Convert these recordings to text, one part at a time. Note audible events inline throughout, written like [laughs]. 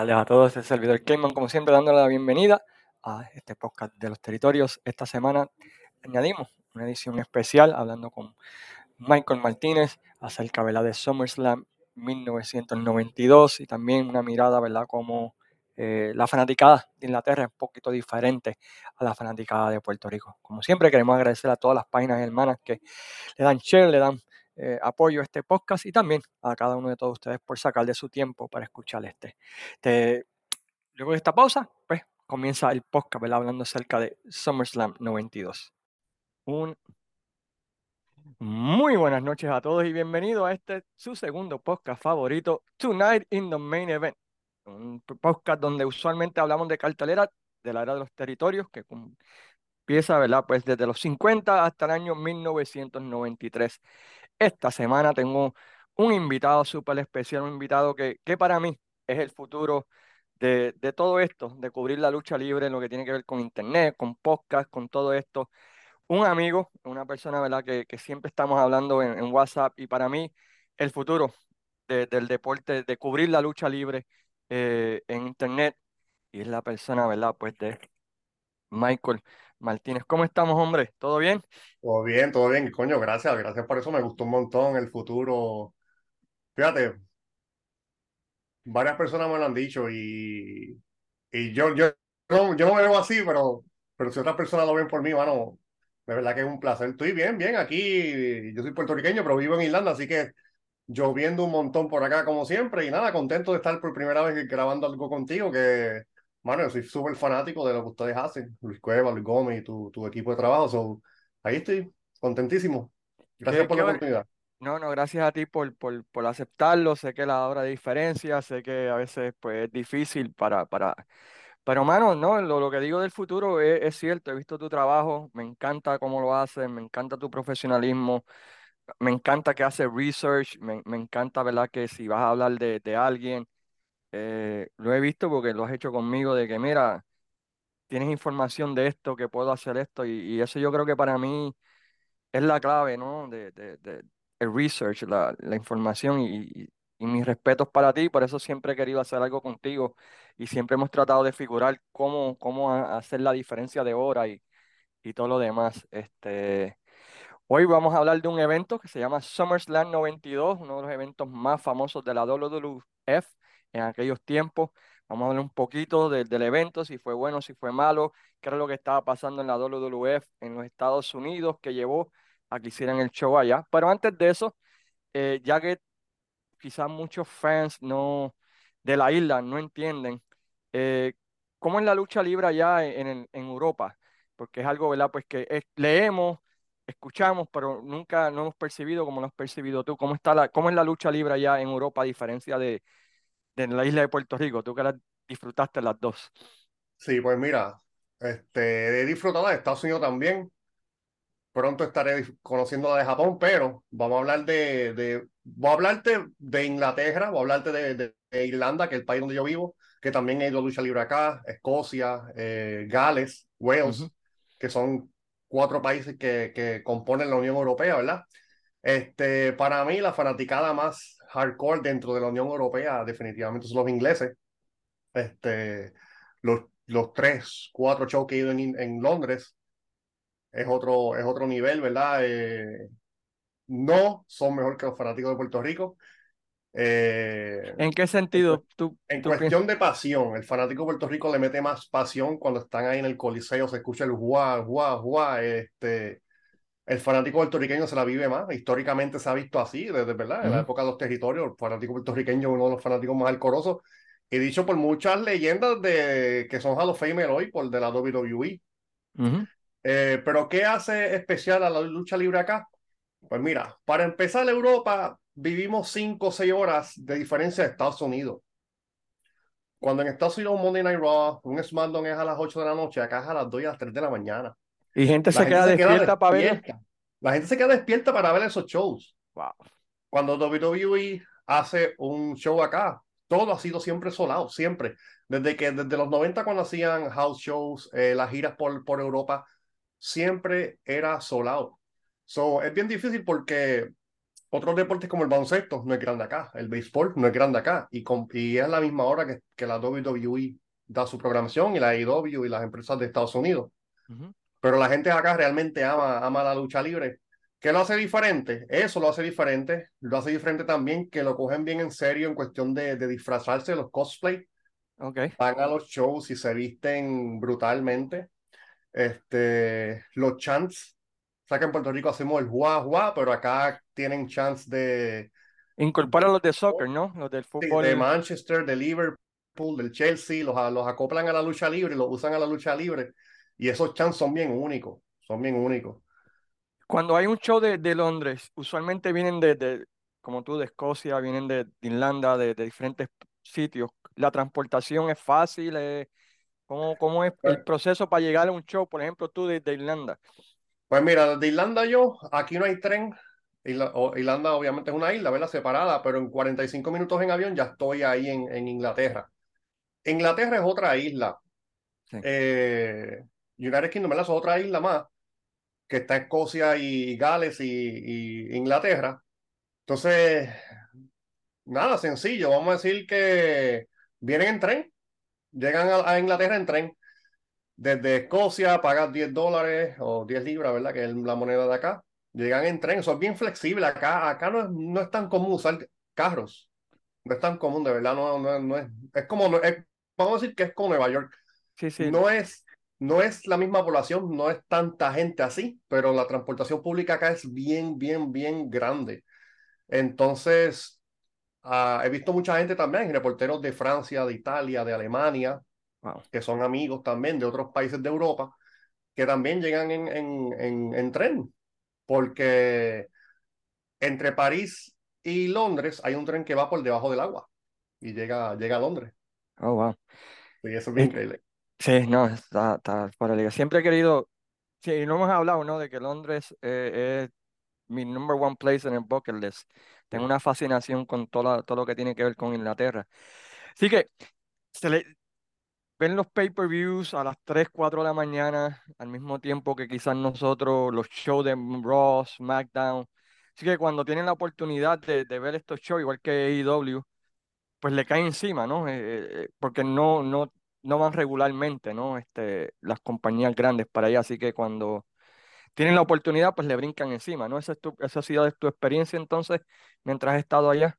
tardes a todos. Este servidor Cayman, como siempre, dándole la bienvenida a este podcast de los territorios. Esta semana añadimos una edición especial hablando con Michael Martínez acerca de SummerSlam 1992 y también una mirada, ¿verdad?, como eh, la fanaticada de Inglaterra es un poquito diferente a la fanaticada de Puerto Rico. Como siempre, queremos agradecer a todas las páginas hermanas que le dan share, le dan eh, apoyo a este podcast y también a cada uno de todos ustedes por sacar de su tiempo para escuchar este. luego de esta pausa, pues comienza el podcast hablando acerca de SummerSlam 92. Un muy buenas noches a todos y bienvenido a este su segundo podcast favorito, Tonight in the Main Event. Un podcast donde usualmente hablamos de cartelera de la era de los territorios que empieza, ¿verdad? Pues desde los 50 hasta el año 1993. Esta semana tengo un invitado súper especial, un invitado que, que para mí es el futuro de, de, todo esto, de cubrir la lucha libre en lo que tiene que ver con internet, con podcast, con todo esto. Un amigo, una persona ¿verdad? Que, que siempre estamos hablando en, WhatsApp y para mí el futuro de, del deporte, de cubrir la lucha libre eh, en internet y es la persona, ¿verdad? Pues de Michael Martínez. ¿Cómo estamos, hombre? ¿Todo bien? Todo bien, todo bien. Coño, gracias, gracias por eso. Me gustó un montón el futuro. Fíjate, varias personas me lo han dicho y, y yo, yo, no, yo no me veo así, pero, pero si otras personas lo ven por mí, mano, de verdad que es un placer. Estoy bien, bien aquí. Yo soy puertorriqueño, pero vivo en Irlanda, así que lloviendo un montón por acá, como siempre. Y nada, contento de estar por primera vez grabando algo contigo, que Mano, yo soy súper fanático de lo que ustedes hacen, Luis Cueva, Luis Gómez y tu, tu equipo de trabajo. So, ahí estoy, contentísimo. Gracias por la oportunidad. No, no, gracias a ti por, por, por, aceptarlo. Sé que la hora de diferencia, sé que a veces pues, es difícil para, para... Pero, mano, no, lo, lo que digo del futuro es, es, cierto. He visto tu trabajo, me encanta cómo lo haces, me encanta tu profesionalismo, me encanta que haces research, me, me encanta, ¿verdad? Que si vas a hablar de, de alguien, eh, lo he visto porque lo has hecho conmigo de que, mira, tienes información de esto, que puedo hacer esto, y, eso yo creo que para mí es la clave, ¿no? De, de, el research, la, la información y, y, mis respetos para ti, por eso siempre he querido hacer algo contigo y siempre hemos tratado de figurar cómo, cómo hacer la diferencia de hora y, y todo lo demás. Este, hoy vamos a hablar de un evento que se llama SummerSlam 92, uno de los eventos más famosos de la WWF en aquellos tiempos. Vamos a hablar un poquito del evento, si fue bueno, si fue malo, qué era lo que estaba pasando en la WWF en los Estados Unidos que llevó a que hicieran el show allá. Pero antes de eso, eh, ya que quizás muchos fans no, de la isla no entienden, eh, ¿cómo es la lucha libre allá en, en, en Europa? Porque es algo, ¿verdad? Pues que leemos, escuchamos, pero nunca no hemos percibido como lo has percibido tú. ¿Cómo, está la, ¿Cómo es la lucha libre allá en Europa a diferencia de, en la isla de Puerto Rico, tú que la disfrutaste las dos. Sí, pues mira, este, he disfrutado de Estados Unidos también. Pronto estaré conociendo la de Japón, pero vamos a hablar de, de voy a hablarte de Inglaterra, voy a hablarte de, de, Irlanda, que es el país donde yo vivo, que también hay lucha libre acá, Escocia, eh, Gales, Wales, que son cuatro países que, que componen la Unión Europea, ¿verdad? Este, para mí, la fanaticada más hardcore dentro de la Unión Europea definitivamente son los ingleses. Este, los, los tres, cuatro shows que he ido en, en Londres es otro, es otro nivel, ¿verdad? Eh, no son mejor que los fanáticos de Puerto Rico. Eh, ¿En qué sentido? ¿Tú, en cuestión de pasión, el fanático de Puerto Rico le mete más pasión cuando están ahí en el coliseo, se escucha el guau, guau, guau, este, el fanático puertorriqueño se la vive más. Históricamente se ha visto así, desde verdad, en la época de los territorios, el fanático puertorriqueño es uno de los fanáticos más alcorosos. Y dicho por muchas leyendas de que son Hall of Famer hoy, por de la WWE. Eh, pero, ¿qué hace especial a la lucha libre acá? Pues mira, para empezar, Europa vivimos cinco o seis horas de diferencia de Estados Unidos. Cuando en Estados Unidos un Monday Night Raw, un SmackDown es a las 8 de la noche, acá es a las 2 y a las 3 de la mañana. Y gente se, queda, despierta para ver. La gente se queda despierta para ver esos shows. Wow. Cuando WWE hace un show acá, todo ha sido siempre solado, siempre. Desde que desde los 90 cuando hacían house shows, eh, las giras por, por Europa, siempre era solado. So, es bien difícil porque otros deportes como el baloncesto no es grande acá, el béisbol no es grande acá, y, con, y es la misma hora que, que la WWE da su programación y la AEW y las empresas de Estados Unidos. Ujú. Pero la gente acá realmente ama, ama la lucha libre. ¿Qué lo hace diferente? Eso lo hace diferente. Lo hace diferente también que lo cogen bien en serio en cuestión de, de disfrazarse, los cosplay. Ok. Van a los shows y se visten brutalmente. Este, los chants. O sea que en Puerto Rico hacemos el juá, juá, pero acá tienen chants de, Incorpora los de soccer, ¿no? Los del fútbol. de Manchester, de Liverpool, del Chelsea, los, los acoplan a la lucha libre, los usan a la lucha libre. Y esos chants son bien únicos, son bien únicos. Cuando hay un show de, de Londres, usualmente vienen de, de, como tú, de Escocia, vienen de, de Irlanda, de, de diferentes sitios. La transportación es fácil. eh, ¿Cómo, cómo es el Pues, proceso para llegar a un show? Por ejemplo, tú de, de Irlanda. pues mira, de Irlanda yo, aquí no hay tren. Irlanda obviamente es una isla, ¿verdad? Separada, pero en 45 minutos en avión ya estoy ahí en, en Inglaterra. Inglaterra es otra isla. Sí. Eh, United Kingdom. Es otra isla más, que está Escocia y Gales y, y Inglaterra. Entonces, nada, sencillo. Vamos a decir que vienen en tren, llegan a, a Inglaterra en tren. Desde Escocia pagas 10 dólares o 10 libras, ¿verdad? Que es la moneda de acá. Llegan en tren, eso es bien flexible. Acá, acá no es, no es tan común usar carros. No es tan común, de verdad. No, no, no es, es como, es- vamos a decir que es como Nueva York. Sí, sí. No es, no es la misma población, no es tanta gente así, pero la transportación pública acá es bien, bien, bien grande. Entonces, ah, he visto mucha gente también, reporteros de Francia, de Italia, de Alemania, Wow. que son amigos también de otros países de Europa, que también llegan en, en, en, en tren, porque entre París y Londres hay un tren que va por debajo del agua y llega, llega a Londres. Oh, wow. Y eso es bien Eh, increíble. Sí, no, está, está fuera liga. Siempre he querido, sí, no hemos hablado, ¿no? De que Londres eh, es mi number one place en el bucket. Tengo una fascinación con todo, todo lo que tiene que ver con Inglaterra. Así que se le, ven los pay-per-views a las 3, 4 de la mañana, al mismo tiempo que quizás nosotros, los shows de Raw, SmackDown. Así que cuando tienen la oportunidad de, de ver estos shows, igual que AEW, pues le cae encima, ¿no? Eh, eh, porque no, no, no van regularmente, ¿no? Este, las compañías grandes para allá, así que cuando tienen la oportunidad, pues le brincan encima, ¿no? Esa, es tu, esa ha sido tu experiencia entonces, mientras has estado allá.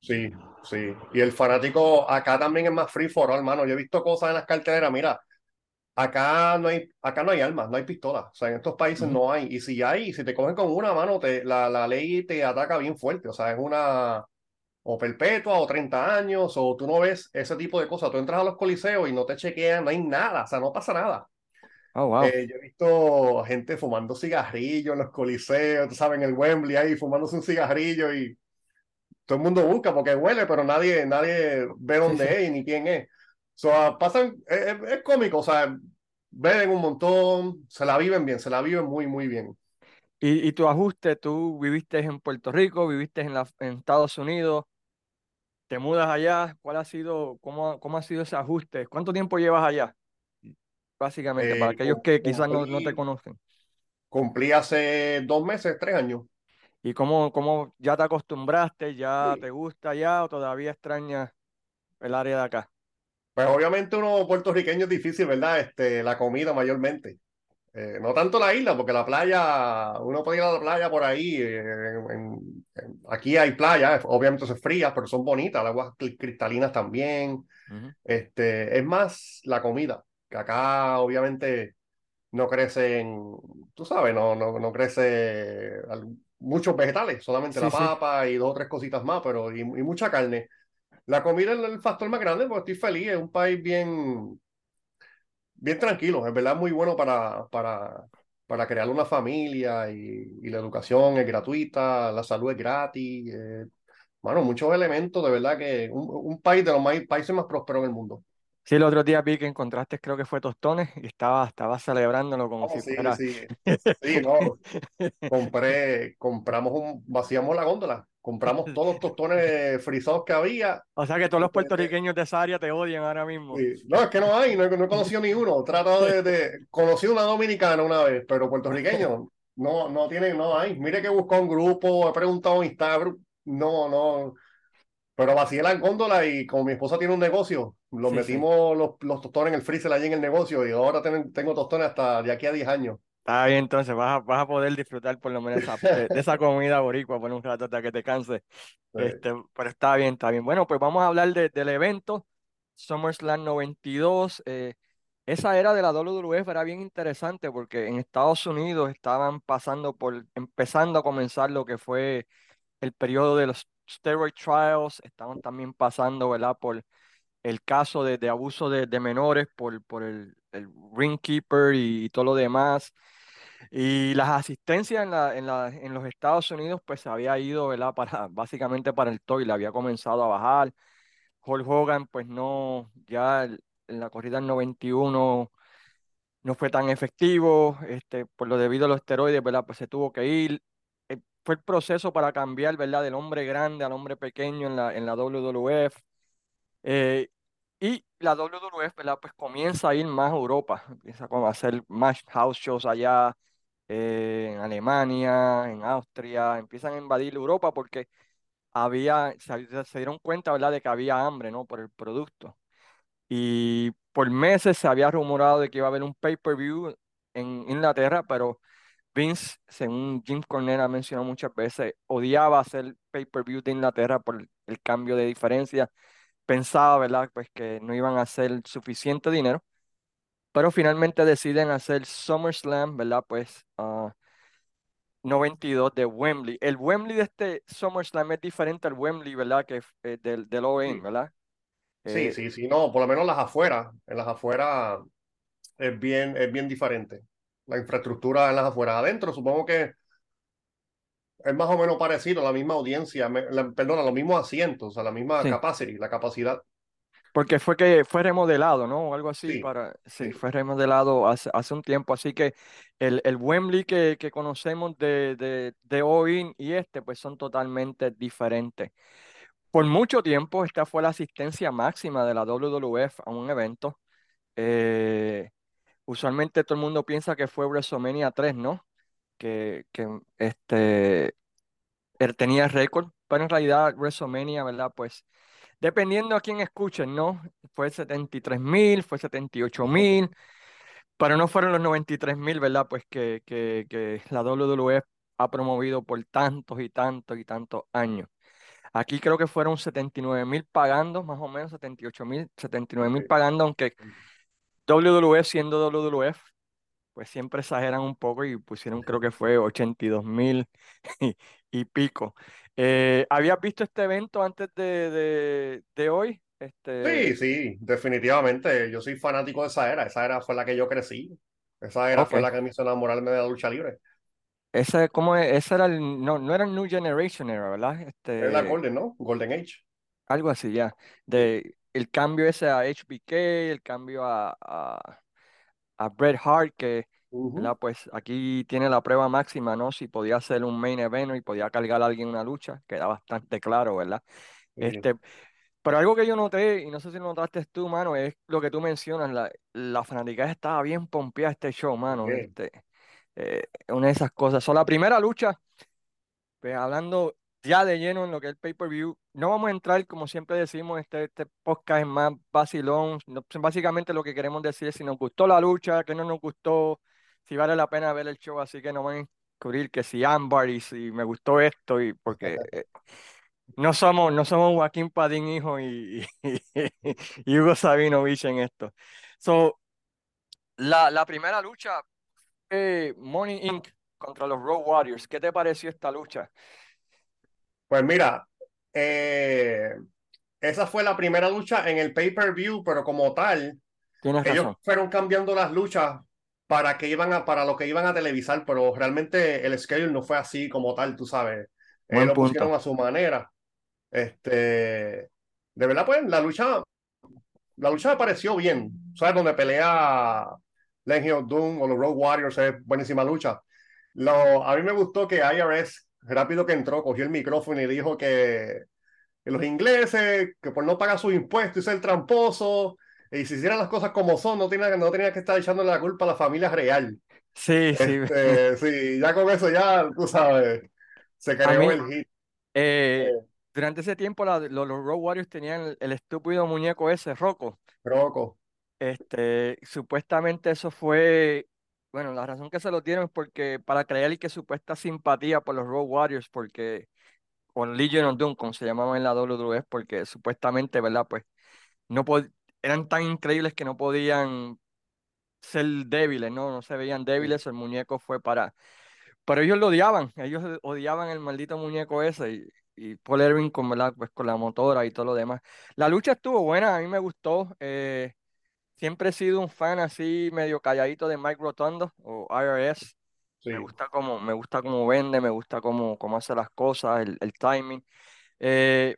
Sí, sí. Y el fanático acá también es más free for all, hermano. Yo he visto cosas en las carteleras. Mira, acá no hay, acá no hay armas, no hay pistolas. O sea, en estos países no hay. Y si hay, si te cogen con una mano, te, la, la ley te ataca bien fuerte. O sea, es una o perpetua o 30 años, o tú no ves ese tipo de cosas. Tú entras a los coliseos y no te chequean, no hay nada, o sea, no pasa nada. Oh, wow. Eh, yo he visto gente fumando cigarrillos en los coliseos, tú sabes, en el Wembley ahí fumándose un cigarrillo y todo el mundo busca porque huele, pero nadie, nadie ve Sí, dónde sí. es y ni quién es. So, ah, pasan, es, es- es cómico, o sea, beben un montón, se la viven bien, se la viven muy, muy bien. Y, y tu ajuste, tú viviste en Puerto Rico, viviste en, la, en Estados Unidos, te mudas allá, ¿cuál ha sido, cómo, cómo ha sido ese ajuste? ¿Cuánto tiempo llevas allá? Básicamente, para Eh, aquellos cum- que quizás no, no te conocen. cumplí hace dos meses, tres años. ¿Y cómo, cómo ya te acostumbraste, ya te Sí. gusta ya o todavía extrañas el área de acá? Pues obviamente uno puertorriqueño es difícil, ¿verdad? Este, la comida mayormente. Eh, no tanto la isla, porque la playa, uno puede ir a la playa por ahí. eh, en- aquí hay playas, obviamente son frías, pero son bonitas, las aguas cri- cristalinas también. Este, es más la comida, que acá obviamente no crecen, tú sabes, no, no, no crece muchos vegetales, solamente Sí, la sí. papa y dos o tres cositas más, pero y, y mucha carne. La comida es el factor más grande porque estoy feliz, es un país bien, bien tranquilo, es verdad muy bueno para, para, para crear una familia y, y la educación es gratuita, la salud es gratis, eh, bueno, muchos elementos, de verdad que un, un país de los más, países más prósperos en el mundo. Sí, el otro día vi que encontraste, creo que fue tostones, y estaba, estaba celebrándolo como Oh, si sí, fuera. sí, [laughs] sí, no, compré, compramos un, vaciamos la góndola, compramos [laughs] todos los tostones frisados que había. O sea que todos los puertorriqueños de esa área te odian ahora mismo. sí, No, es que no hay, no, he- no he conocido ni uno. He tratado de, de, conocí una dominicana una vez, pero puertorriqueño, No, no tienen, no hay. Mire que buscó un grupo, he preguntado en Instagram, no, no. Pero vacié la góndola y como mi esposa tiene un negocio, los Sí, sí. metimos los, los tostones en el freezer allí en el negocio y ahora ten- tengo tostones hasta de aquí a 10 años. Está bien, entonces vas a, vas a poder disfrutar por lo menos esa- de, de esa comida boricua por un rato hasta que te canses. [laughs] Sí, Este, pero está bien, está bien. Bueno, pues vamos a hablar de- del evento SummerSlam 92. eh, esa era de la WWF era bien interesante porque en Estados Unidos estaban pasando por, empezando a comenzar lo que fue el periodo de los steroid trials, estaban también pasando, ¿verdad? Por el caso de, de abuso de, de menores por, por el, el ring keeper y, todo lo demás. Y las asistencias en, la, en, la, en los Estados Unidos, pues se había ido, ¿verdad? [laughs] Para, básicamente para el toile, había comenzado a bajar. Hulk Hogan, pues no, ya en la corrida del 91 no fue tan efectivo, este, por lo debido a los esteroides, ¿verdad? Pues se tuvo que ir. Eh, fue el proceso para cambiar, ¿verdad? Del hombre grande al hombre pequeño en la, en la WWF. Eh, y la WWF, ¿verdad? Pues comienza a ir más a Europa, empieza a hacer más house shows allá eh, en Alemania, en Austria, empiezan a invadir Europa porque había, se, se dieron cuenta, ¿verdad? De que había hambre, ¿no? Por el producto. Y por meses se había rumorado de que iba a haber un pay-per-view en Inglaterra, pero Vince, según Jim Cornette ha mencionado muchas veces, odiaba hacer pay-per-view de Inglaterra por el, cambio de diferencia. Pensaba, ¿verdad? Pues que no iban a hacer suficiente dinero, pero finalmente deciden hacer SummerSlam, ¿verdad? Pues ah, 92 de Wembley. El Wembley de este SummerSlam es diferente al Wembley, ¿verdad? Que eh, del, del sí, ¿verdad? sí, Eh, sí, sí, no, por lo menos las afueras, en las afueras es bien, es bien diferente. La infraestructura en las afueras. Adentro supongo que es más o menos parecido, la misma audiencia, me- la- perdona, los mismos asientos, a la misma sí. capacity, la capacidad. Porque fue que fue remodelado, ¿no? O algo así Sí, para, sí, sí, fue remodelado hace, hace un tiempo. Así que el, el Wembley que, que conocemos de, de, de hoy y este, pues son totalmente diferentes. Por mucho tiempo, esta fue la asistencia máxima de la WWF a un evento. Eh, usualmente todo el mundo piensa que fue WrestleMania 3, ¿no? Que, que este, él tenía récord, pero en realidad WrestleMania, ¿verdad? Pues Dependiendo a quién escuchen, ¿no? Fue 73 mil, fue 78 mil, pero no fueron los 93 mil, ¿verdad? Pues que, que, que la WWF ha promovido por tantos y tantos y tantos años. Aquí creo que fueron 79 mil pagando, más o menos 78 mil, 79 mil pagando, aunque WWF siendo WWF, pues siempre exageran un poco y pusieron creo que fue 82 mil [laughs] y, y pico. Eh, ¿habías visto este evento antes de, de, de hoy? Sí, Este, sí, definitivamente. Yo soy fanático de esa era. Esa era fue la que yo crecí. Esa era fue la que me hizo enamorarme de la lucha libre. Ese, ¿cómo es? Ese era el, no, no era el New Generation era, ¿verdad? Es la Este, Golden, ¿no? Golden Age. algo así ya. Sí. De el cambio ese a HBK, el cambio a, a, a Bret Hart, que, ¿verdad? Pues aquí tiene la prueba máxima, ¿no? Si podía ser un main event y podía cargar a alguien en una lucha, queda bastante claro, ¿verdad? Este, pero algo que yo noté, y no sé si lo notaste tú, mano, es lo que tú mencionas, la, la fanaticada estaba bien pompeada este show, mano. Este, eh, una de esas cosas. So, la primera lucha. Pues hablando ya de lleno en lo que es el pay-per-view, no vamos a entrar, como siempre decimos, este, este podcast es más vacilón. No, básicamente lo que queremos decir es si nos gustó la lucha, que no nos gustó, si vale la pena ver el show, así que no van a descubrir que si Ámbar y si me gustó esto, y porque eh, no somos, no somos Joaquín Padín hijo y, y, y [laughs] Hugo Sabinovich en esto. So, la, la primera lucha, eh, Money Inc. contra los Road Warriors. ¿Qué te pareció esta lucha? Pues mira, eh, esa fue la primera lucha en el pay-per-view, pero como tal, ellos fueron cambiando las luchas para que iban a, para lo que iban a televisar, pero realmente el schedule no fue así como tal, tú sabes. Eh, Buen lo pusieron punto. a su manera. Este, de verdad, pues la lucha, la lucha me pareció bien. ¿Sabes? Donde pelea Legion Doom o los Road Warriors es buenísima lucha. Lo, a mí me gustó que IRS, rápido que entró, cogió el micrófono y dijo que, que los ingleses, que por no pagar sus impuestos y ser tramposo, y si hicieran las cosas como son, no tenía, no tenía que estar echándole la culpa a la familia real. Sí, sí. Este, sí, ya con eso ya, tú sabes, se mí, el hit. eh, Eh, durante ese tiempo la- lo- los, Road Warriors tenían el, el estúpido muñeco ese, Rocco. Rocco, Este, supuestamente eso fue, bueno, la razón que se lo dieron es porque para creer que supuesta simpatía por los Road Warriors, porque con Legion of Doom, como se llamaban en la WWE, porque supuestamente, ¿verdad? Pues no pod- eran tan increíbles que no podían ser débiles, ¿no? No se veían débiles, el muñeco fue para... Pero ellos lo odiaban, ellos odiaban el maldito muñeco ese y, y Paul Ewing con, ¿verdad? Pues con la motora y todo lo demás. La lucha estuvo buena, a mí me gustó. eh, siempre he sido un fan así medio calladito de Mike Rotundo o IRS. Me gusta cómo, me gusta cómo vende, me gusta cómo, cómo hace las cosas, el, el timing. Eh,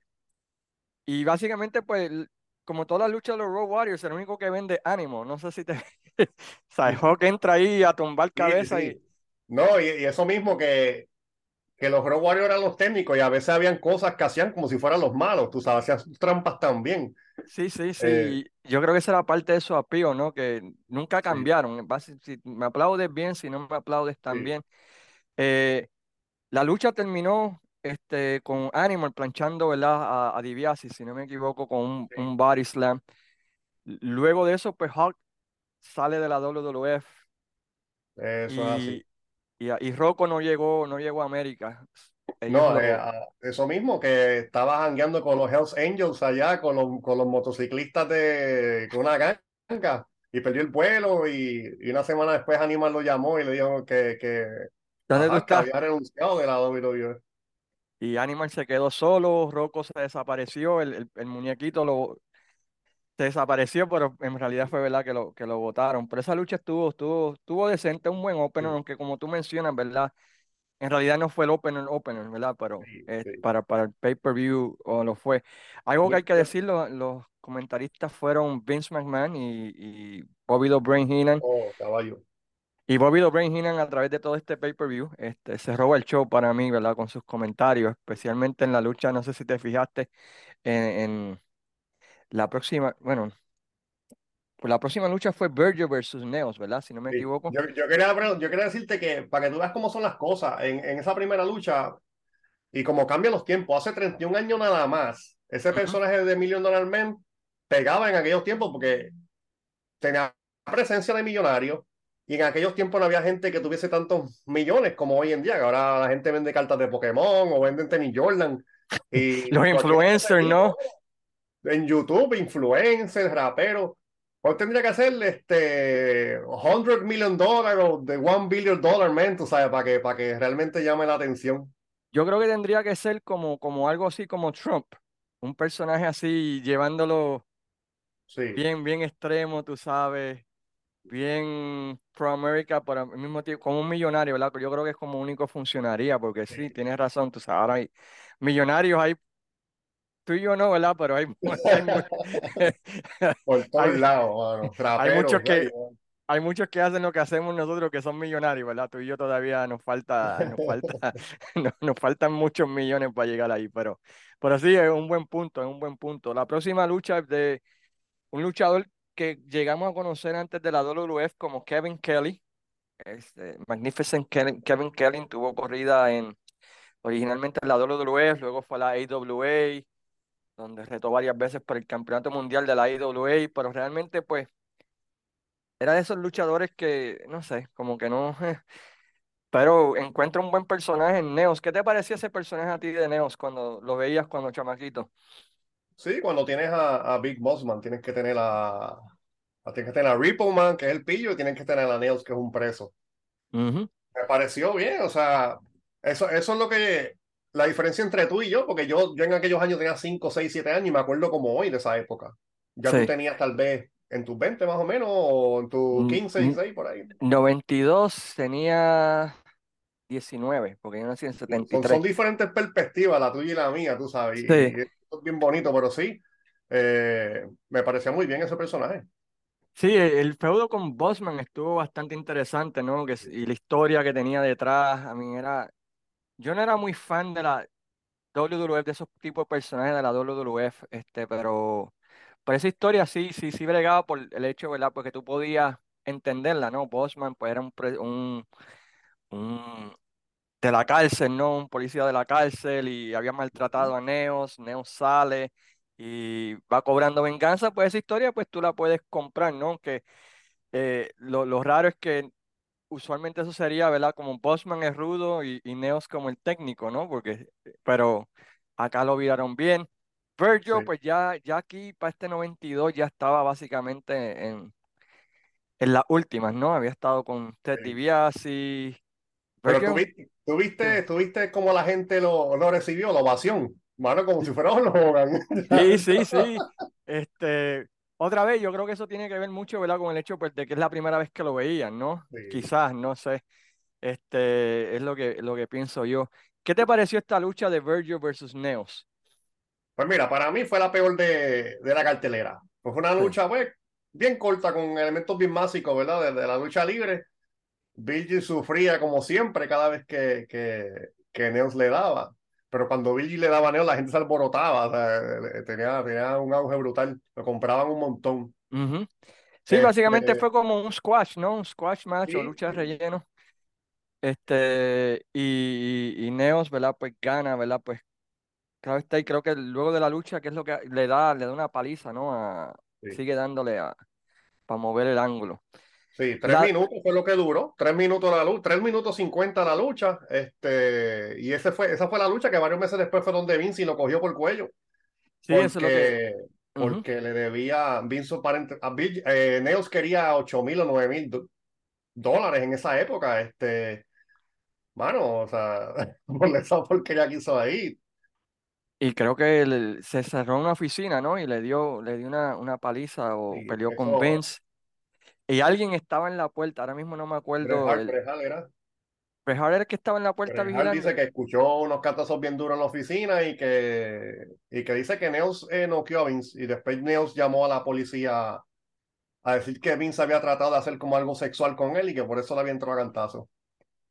y básicamente, pues, como todas las luchas de los Road Warriors, el único que vende ánimo. No sé si te... O sea, Hawk entra ahí a tumbar Sí, cabeza y... sí. No, y, y eso mismo que, que los Road Warriors eran los técnicos y a veces habían cosas que hacían como si fueran los malos, tú sabes, hacían sus trampas también. Sí, sí, Eh, sí. Yo creo que esa era parte de su apío, ¿no? Que nunca sí, cambiaron. Si me aplaudes bien, si no me aplaudes sí, también. Eh, la lucha terminó este, con Animal planchando, ¿verdad? A, a DiBiase, si no me equivoco, con un, sí, un body slam. Luego de eso, pues Hawk sale de la WWF eso es así. y, y, y Rocco no llegó, no llegó a América. Ellos No, eh, lo... eso mismo, que estaba jangueando con los Hells Angels allá, con los, con los motociclistas de con una ganga, y perdió el vuelo, y, y una semana después Animal lo llamó y le dijo que, que, ¿Dónde tú ajá, que había renunciado de la WWE. Y Animal se quedó solo, Rocco se desapareció, el, el, el muñequito lo, se desapareció, pero en realidad fue verdad que lo, que lo votaron. Pero esa lucha estuvo, estuvo, estuvo decente, un buen opener, aunque como tú mencionas, ¿verdad? En realidad no fue el opener, opener, ¿verdad? Pero sí, eh, sí. para, para el pay-per-view o lo fue. Algo que hay que decirlo, los comentaristas fueron Vince McMahon y, y Bobby the Brain Heenan. Oh, caballo. Y Bobby Heenan a través de todo este pay-per-view, este, se roba el show para mí, ¿verdad? Con sus comentarios, especialmente en la lucha, no sé si te fijaste, en, en la próxima, bueno, pues la próxima lucha fue Virgil versus Neos, ¿verdad? Si no me Sí. equivoco. Yo, yo quería, yo quería decirte que para que tú veas cómo son las cosas, en, en esa primera lucha, y como cambian los tiempos, hace 31 años nada más, ese Ujú. personaje de Million Dollar Man pegaba en aquellos tiempos porque tenía presencia de millonario y en aquellos tiempos no había gente que tuviese tantos millones como hoy en día, que ahora la gente vende cartas de Pokémon o venden tenis Jordan [laughs] y Los influencers, ¿no? en YouTube, influencers, raperos. Hoy tendría que hacer este 100 million dollar o de 1 billion dollar, man, tú sabes, para que, para que realmente llame la atención. Yo creo que tendría que ser como, como algo así como Trump, un personaje así llevándolo Sí, bien, bien extremo, tú sabes, bien pro America, pero al mismo tiempo como un millonario, ¿verdad? Yo creo que es como único funcionaría, porque sí, tienes razón, tú sabes, ahora hay millonarios, hay tú y yo no, ¿verdad? Pero hay, [laughs] hay, [laughs] Por [laughs] todos lados, hay muchos que, hay muchos que hacen lo que hacemos nosotros que son millonarios, ¿verdad? Tú y yo todavía nos falta, nos falta, nos, nos faltan muchos millones para llegar ahí, pero, pero sí, es un buen punto, es un buen punto. La próxima lucha es de un luchador que llegamos a conocer antes de la WWF como Kevin Kelly. Este, Magnificent Kevin, Kevin Kelly tuvo corrida en originalmente en la WWF, luego fue a la AWA, donde retó varias veces por el campeonato mundial de la AWA, pero realmente pues era de esos luchadores que, no sé, como que no, [laughs] pero encuentra un buen personaje en Neos. ¿Qué te parecía ese personaje a ti de Neos cuando lo veías cuando chamaquito? Sí, cuando tienes a, a Big Boss Man, tienes que tener a, a- tienes que tener a Repo Man, que es el pillo, y tienes que tener a Nails, que es un preso. Ujú, Me pareció bien, o sea, eso, eso es lo que, la diferencia entre tú y yo, porque yo, yo en aquellos años tenía 5 6 7 años y me acuerdo como hoy de esa época. Ya tú Sí. tenías tal vez en tus 20 más o menos, o en tus N- 15 n- 16 por ahí. 92 tenía 19, porque yo nací en Son, son 73. diferentes perspectivas, la tuya y la mía, tú sabes, Sí, bien bonito, pero sí, eh, me parecía muy bien ese personaje. sí, el feudo con Bossman estuvo bastante interesante, ¿no? Que, y la historia que tenía detrás, a mí era, yo no era muy fan de la WWF, de esos tipos de personajes de la WWF, este, pero, pero esa historia sí, sí, sí bregaba por el hecho, ¿verdad? Porque tú podías entenderla, ¿no? Bosman pues era un, un, un de la cárcel, ¿no? Un policía de la cárcel y había maltratado a Neos, Neos sale y va cobrando venganza, pues esa historia pues tú la puedes comprar, ¿no? Que eh, lo, lo raro es que usualmente eso sería, ¿verdad? Como Bosman es rudo y, y Neos como el técnico, ¿no? Porque, pero acá lo vieron bien. Virgil, Sí, pues ya, ya aquí para este 92 ya estaba básicamente en, en las últimas, ¿no? Había estado con Ted sí. DiBiase. Pero tuviste, tuviste, tuviste cómo la gente lo, lo recibió, la ovación, mano, como si fuera Hogan. Sí, [laughs] sí, sí. Este, otra vez, yo creo que eso tiene que ver mucho, ¿verdad? Con el hecho, pues, de que es la primera vez que lo veían, ¿no? Sí. Quizás, no sé. Este, es lo que, lo que pienso yo. ¿Qué te pareció esta lucha de Virgil versus Neos? Pues mira, para mí fue la peor de, de la cartelera. Pues fue una Sí. lucha, pues, bien corta, con elementos bien básicos, ¿verdad? De, de la lucha libre. Billy sufría como siempre cada vez que, que, que Neos le daba. Pero cuando Billy le daba a Neos, la gente se alborotaba. O sea, tenía, tenía un auge brutal. Lo compraban un montón. Sí, básicamente Este, fue como un squash, ¿no? Un squash match o sí, lucha de relleno. Este, y, y, y Neos, ¿verdad? Pues gana, ¿verdad? Pues claro está, y creo que luego de la lucha, que es lo que le da, le da una paliza, ¿no? A, sí. sigue dándole a, para mover el ángulo. Sí, tres La, minutos fue lo que duró, tres minutos la lucha, tres minutos cincuenta la lucha, este, y ese fue, esa fue la lucha que varios meses después fue donde Vince y lo cogió por el cuello, sí, eso es lo que... porque, porque le debía, Vince aparente- a Bill- eh, Neos quería ocho mil o nueve mil dólares en esa época, este, mano, o sea, [laughs] por esa porquería que hizo ahí, Y creo que se cerró una oficina, ¿no? Y le dio, le dio una, una paliza o peleó con eso, Vince. Y alguien estaba en la puerta, ahora mismo no me acuerdo. El, Hart era, Hart era el que estaba en la puerta Hart dice vigilando. que escuchó unos catazos bien duros en la oficina y que, y que dice que Neos eh, noqueó a Vince y después Neos llamó a la policía a decir que Vince había tratado de hacer como algo sexual con él y que por eso le había entrado a cantazo.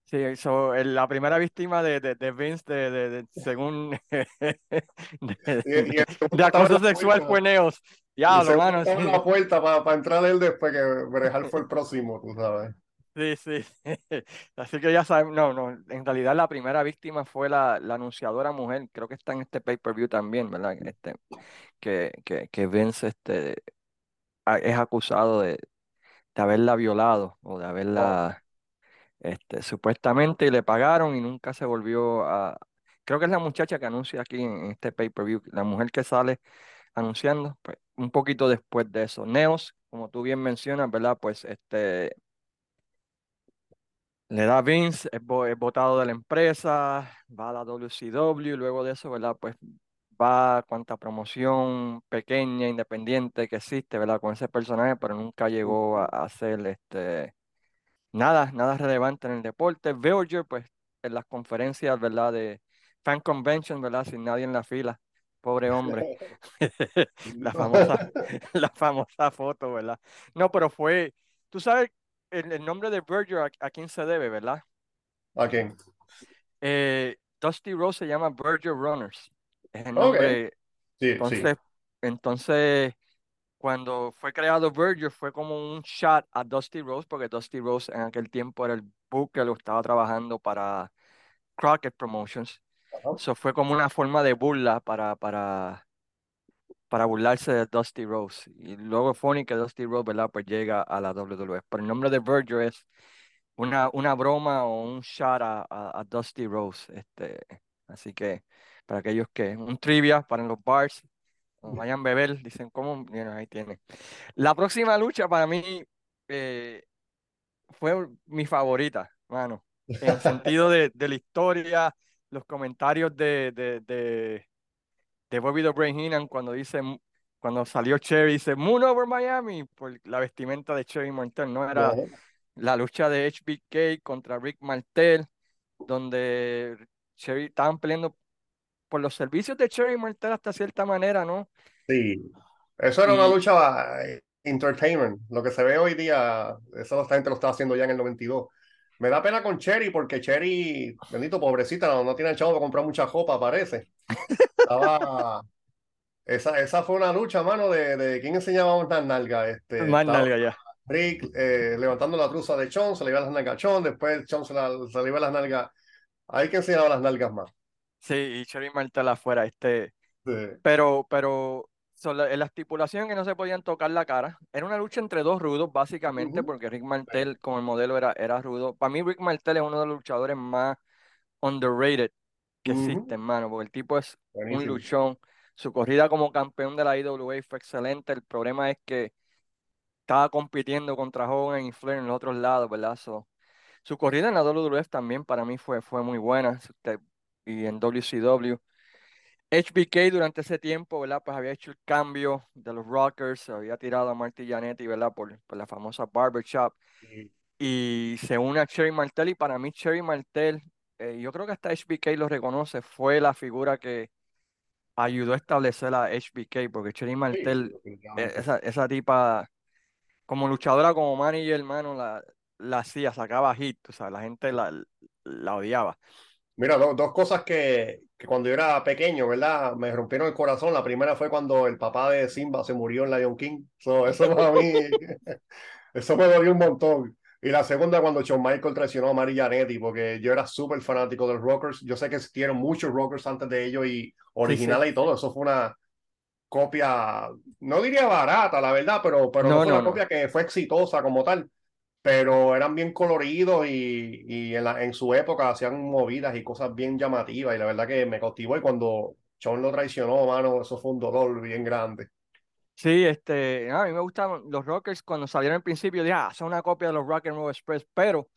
Sí, so, la primera víctima de, de, de Vince, de, de- según [laughs] de, acoso sexual fue Neos. Y el Diablo, segundo mano, estaba en sí. la puerta para entrar él después que Bret Hart fue el próximo, tú sabes. Sí, sí. [laughs] Así que ya sabemos, no, no, en realidad la primera víctima fue la, la anunciadora mujer, creo que está en este pay-per-view también, ¿verdad? Este, que, que, que Vince este, es acusado de, de haberla violado o de Oh, haberla, este, supuestamente y le pagaron y nunca se volvió a... Creo que es la muchacha que anuncia aquí en, en este pay-per-view, la mujer que sale anunciando, pues un poquito después de eso. Neos, como tú bien mencionas, ¿verdad? Pues este Le da Vince, es, vo- es votado de la empresa, va a la WCW, luego de eso, ¿verdad? Pues va a cuanta promoción pequeña, independiente que existe, ¿verdad? Con ese personaje, pero nunca llegó a, a hacer este, nada, nada relevante en el deporte. Voyager, pues en las conferencias, ¿verdad? De fan convention, ¿verdad? Sin nadie en la fila, pobre hombre. [laughs] [laughs] La famosa, [laughs] la famosa foto, ¿verdad? No, pero fue, tú sabes el, el nombre de Voyager a a quién se debe, ¿verdad? ¿A quién? Eh, Dusty Rose se llama Virgil Runners. Es el nombre. sí, sí. Entonces, entonces, cuando fue creado Virgil, fue como un shot a Dusty Rose, porque Dusty Rose en aquel tiempo era el book que lo estaba trabajando para Crockett Promotions. Eso fue como una forma de burla para, para, para burlarse de Dusty Rose. Y luego funny que Dusty Rose, ¿verdad? Pues llega a la WWE. Pero el nombre de Virgil es una, una broma o un shot a, a, a Dusty Rose. Este, así que para aquellos que, un trivia para los bars, vayan a beber, dicen, ¿cómo? Mira, ahí tiene. La próxima lucha para mí eh, fue mi favorita, mano, en el sentido de, de la historia, los comentarios de, de, de, de Bobby the Brain Heenan cuando dice, cuando salió Cherry, dice, Moon over Miami, por la vestimenta de Cherry Martel, no era la lucha de HBK contra Rick Martel, donde Cherry estaban peleando por los servicios de Cherry Martel hasta cierta manera, ¿no? Sí, eso era una lucha eh, entertainment. Lo que se ve hoy día, eso esta gente lo estaba haciendo ya en el 92. Me da pena con Cherry porque Cherry, bendito pobrecita, no, no tiene el chavo para comprar mucha ropa, parece. Estaba, [laughs] esa, esa fue una lucha, mano, de, de quién enseñaba más nalga. Este, más nalga ya. Rick eh, levantando la truza de Chon, se le iba las nalgas a Chon, después Chon se, la, se le iba las nalgas. Hay que enseñar las nalgas más. Sí, y Cherry Martel afuera, este, Sí. pero, pero so, la, la estipulación que no se podían tocar la cara. Era una lucha entre dos rudos, básicamente, porque Rick Martel, como el modelo, era, era rudo. Para mí, Rick Martel es uno de los luchadores más underrated que existe, Ujú. hermano, porque el tipo es un luchón. Su corrida como campeón de la IWA fue excelente. El problema es que estaba compitiendo contra Hogan y Flair en los otros lados, ¿verdad? So, su corrida en la WWF también para mí fue, fue muy buena. usted- Y en WCW. HBK durante ese tiempo, ¿verdad? Pues había hecho el cambio de los Rockers, había tirado a Marty Jannetty, ¿verdad? Por, por la famosa Barbershop. Y- Y se une a Cherry Martel. Y para mí, Cherry Martel, eh, yo creo que hasta HBK lo reconoce, fue la figura que ayudó a establecer a HBK, porque Cherry Sí, Martel, eh, esa, esa tipa, como luchadora, como manager, hermano, la, la hacía, sacaba hit, o sea, la gente la, la odiaba. Mira, do- dos cosas que, que cuando yo era pequeño, ¿verdad? Me rompieron el corazón. La primera fue cuando el papá de Simba se murió en Lion King. So, eso para mí, [laughs] eso me dolió un montón. Y la segunda cuando Shawn Michael traicionó a Mari Jannetty, porque yo era súper fanático de los Rockers. Yo sé que existieron muchos Rockers antes de ellos y Sí, sí. originales y todo. Eso fue una copia, no diría barata, la verdad, pero, pero no No, fue no, una no. copia que fue exitosa como tal pero eran bien coloridos y, y en, la, en su época hacían movidas y cosas bien llamativas y la verdad que me cautivó y cuando Shawn lo traicionó, mano, eso fue un dolor bien grande. Sí, este, a mí me gustan los Rockers cuando salieron al principio, dije, ah, son una copia de los Rock and Roll Express, pero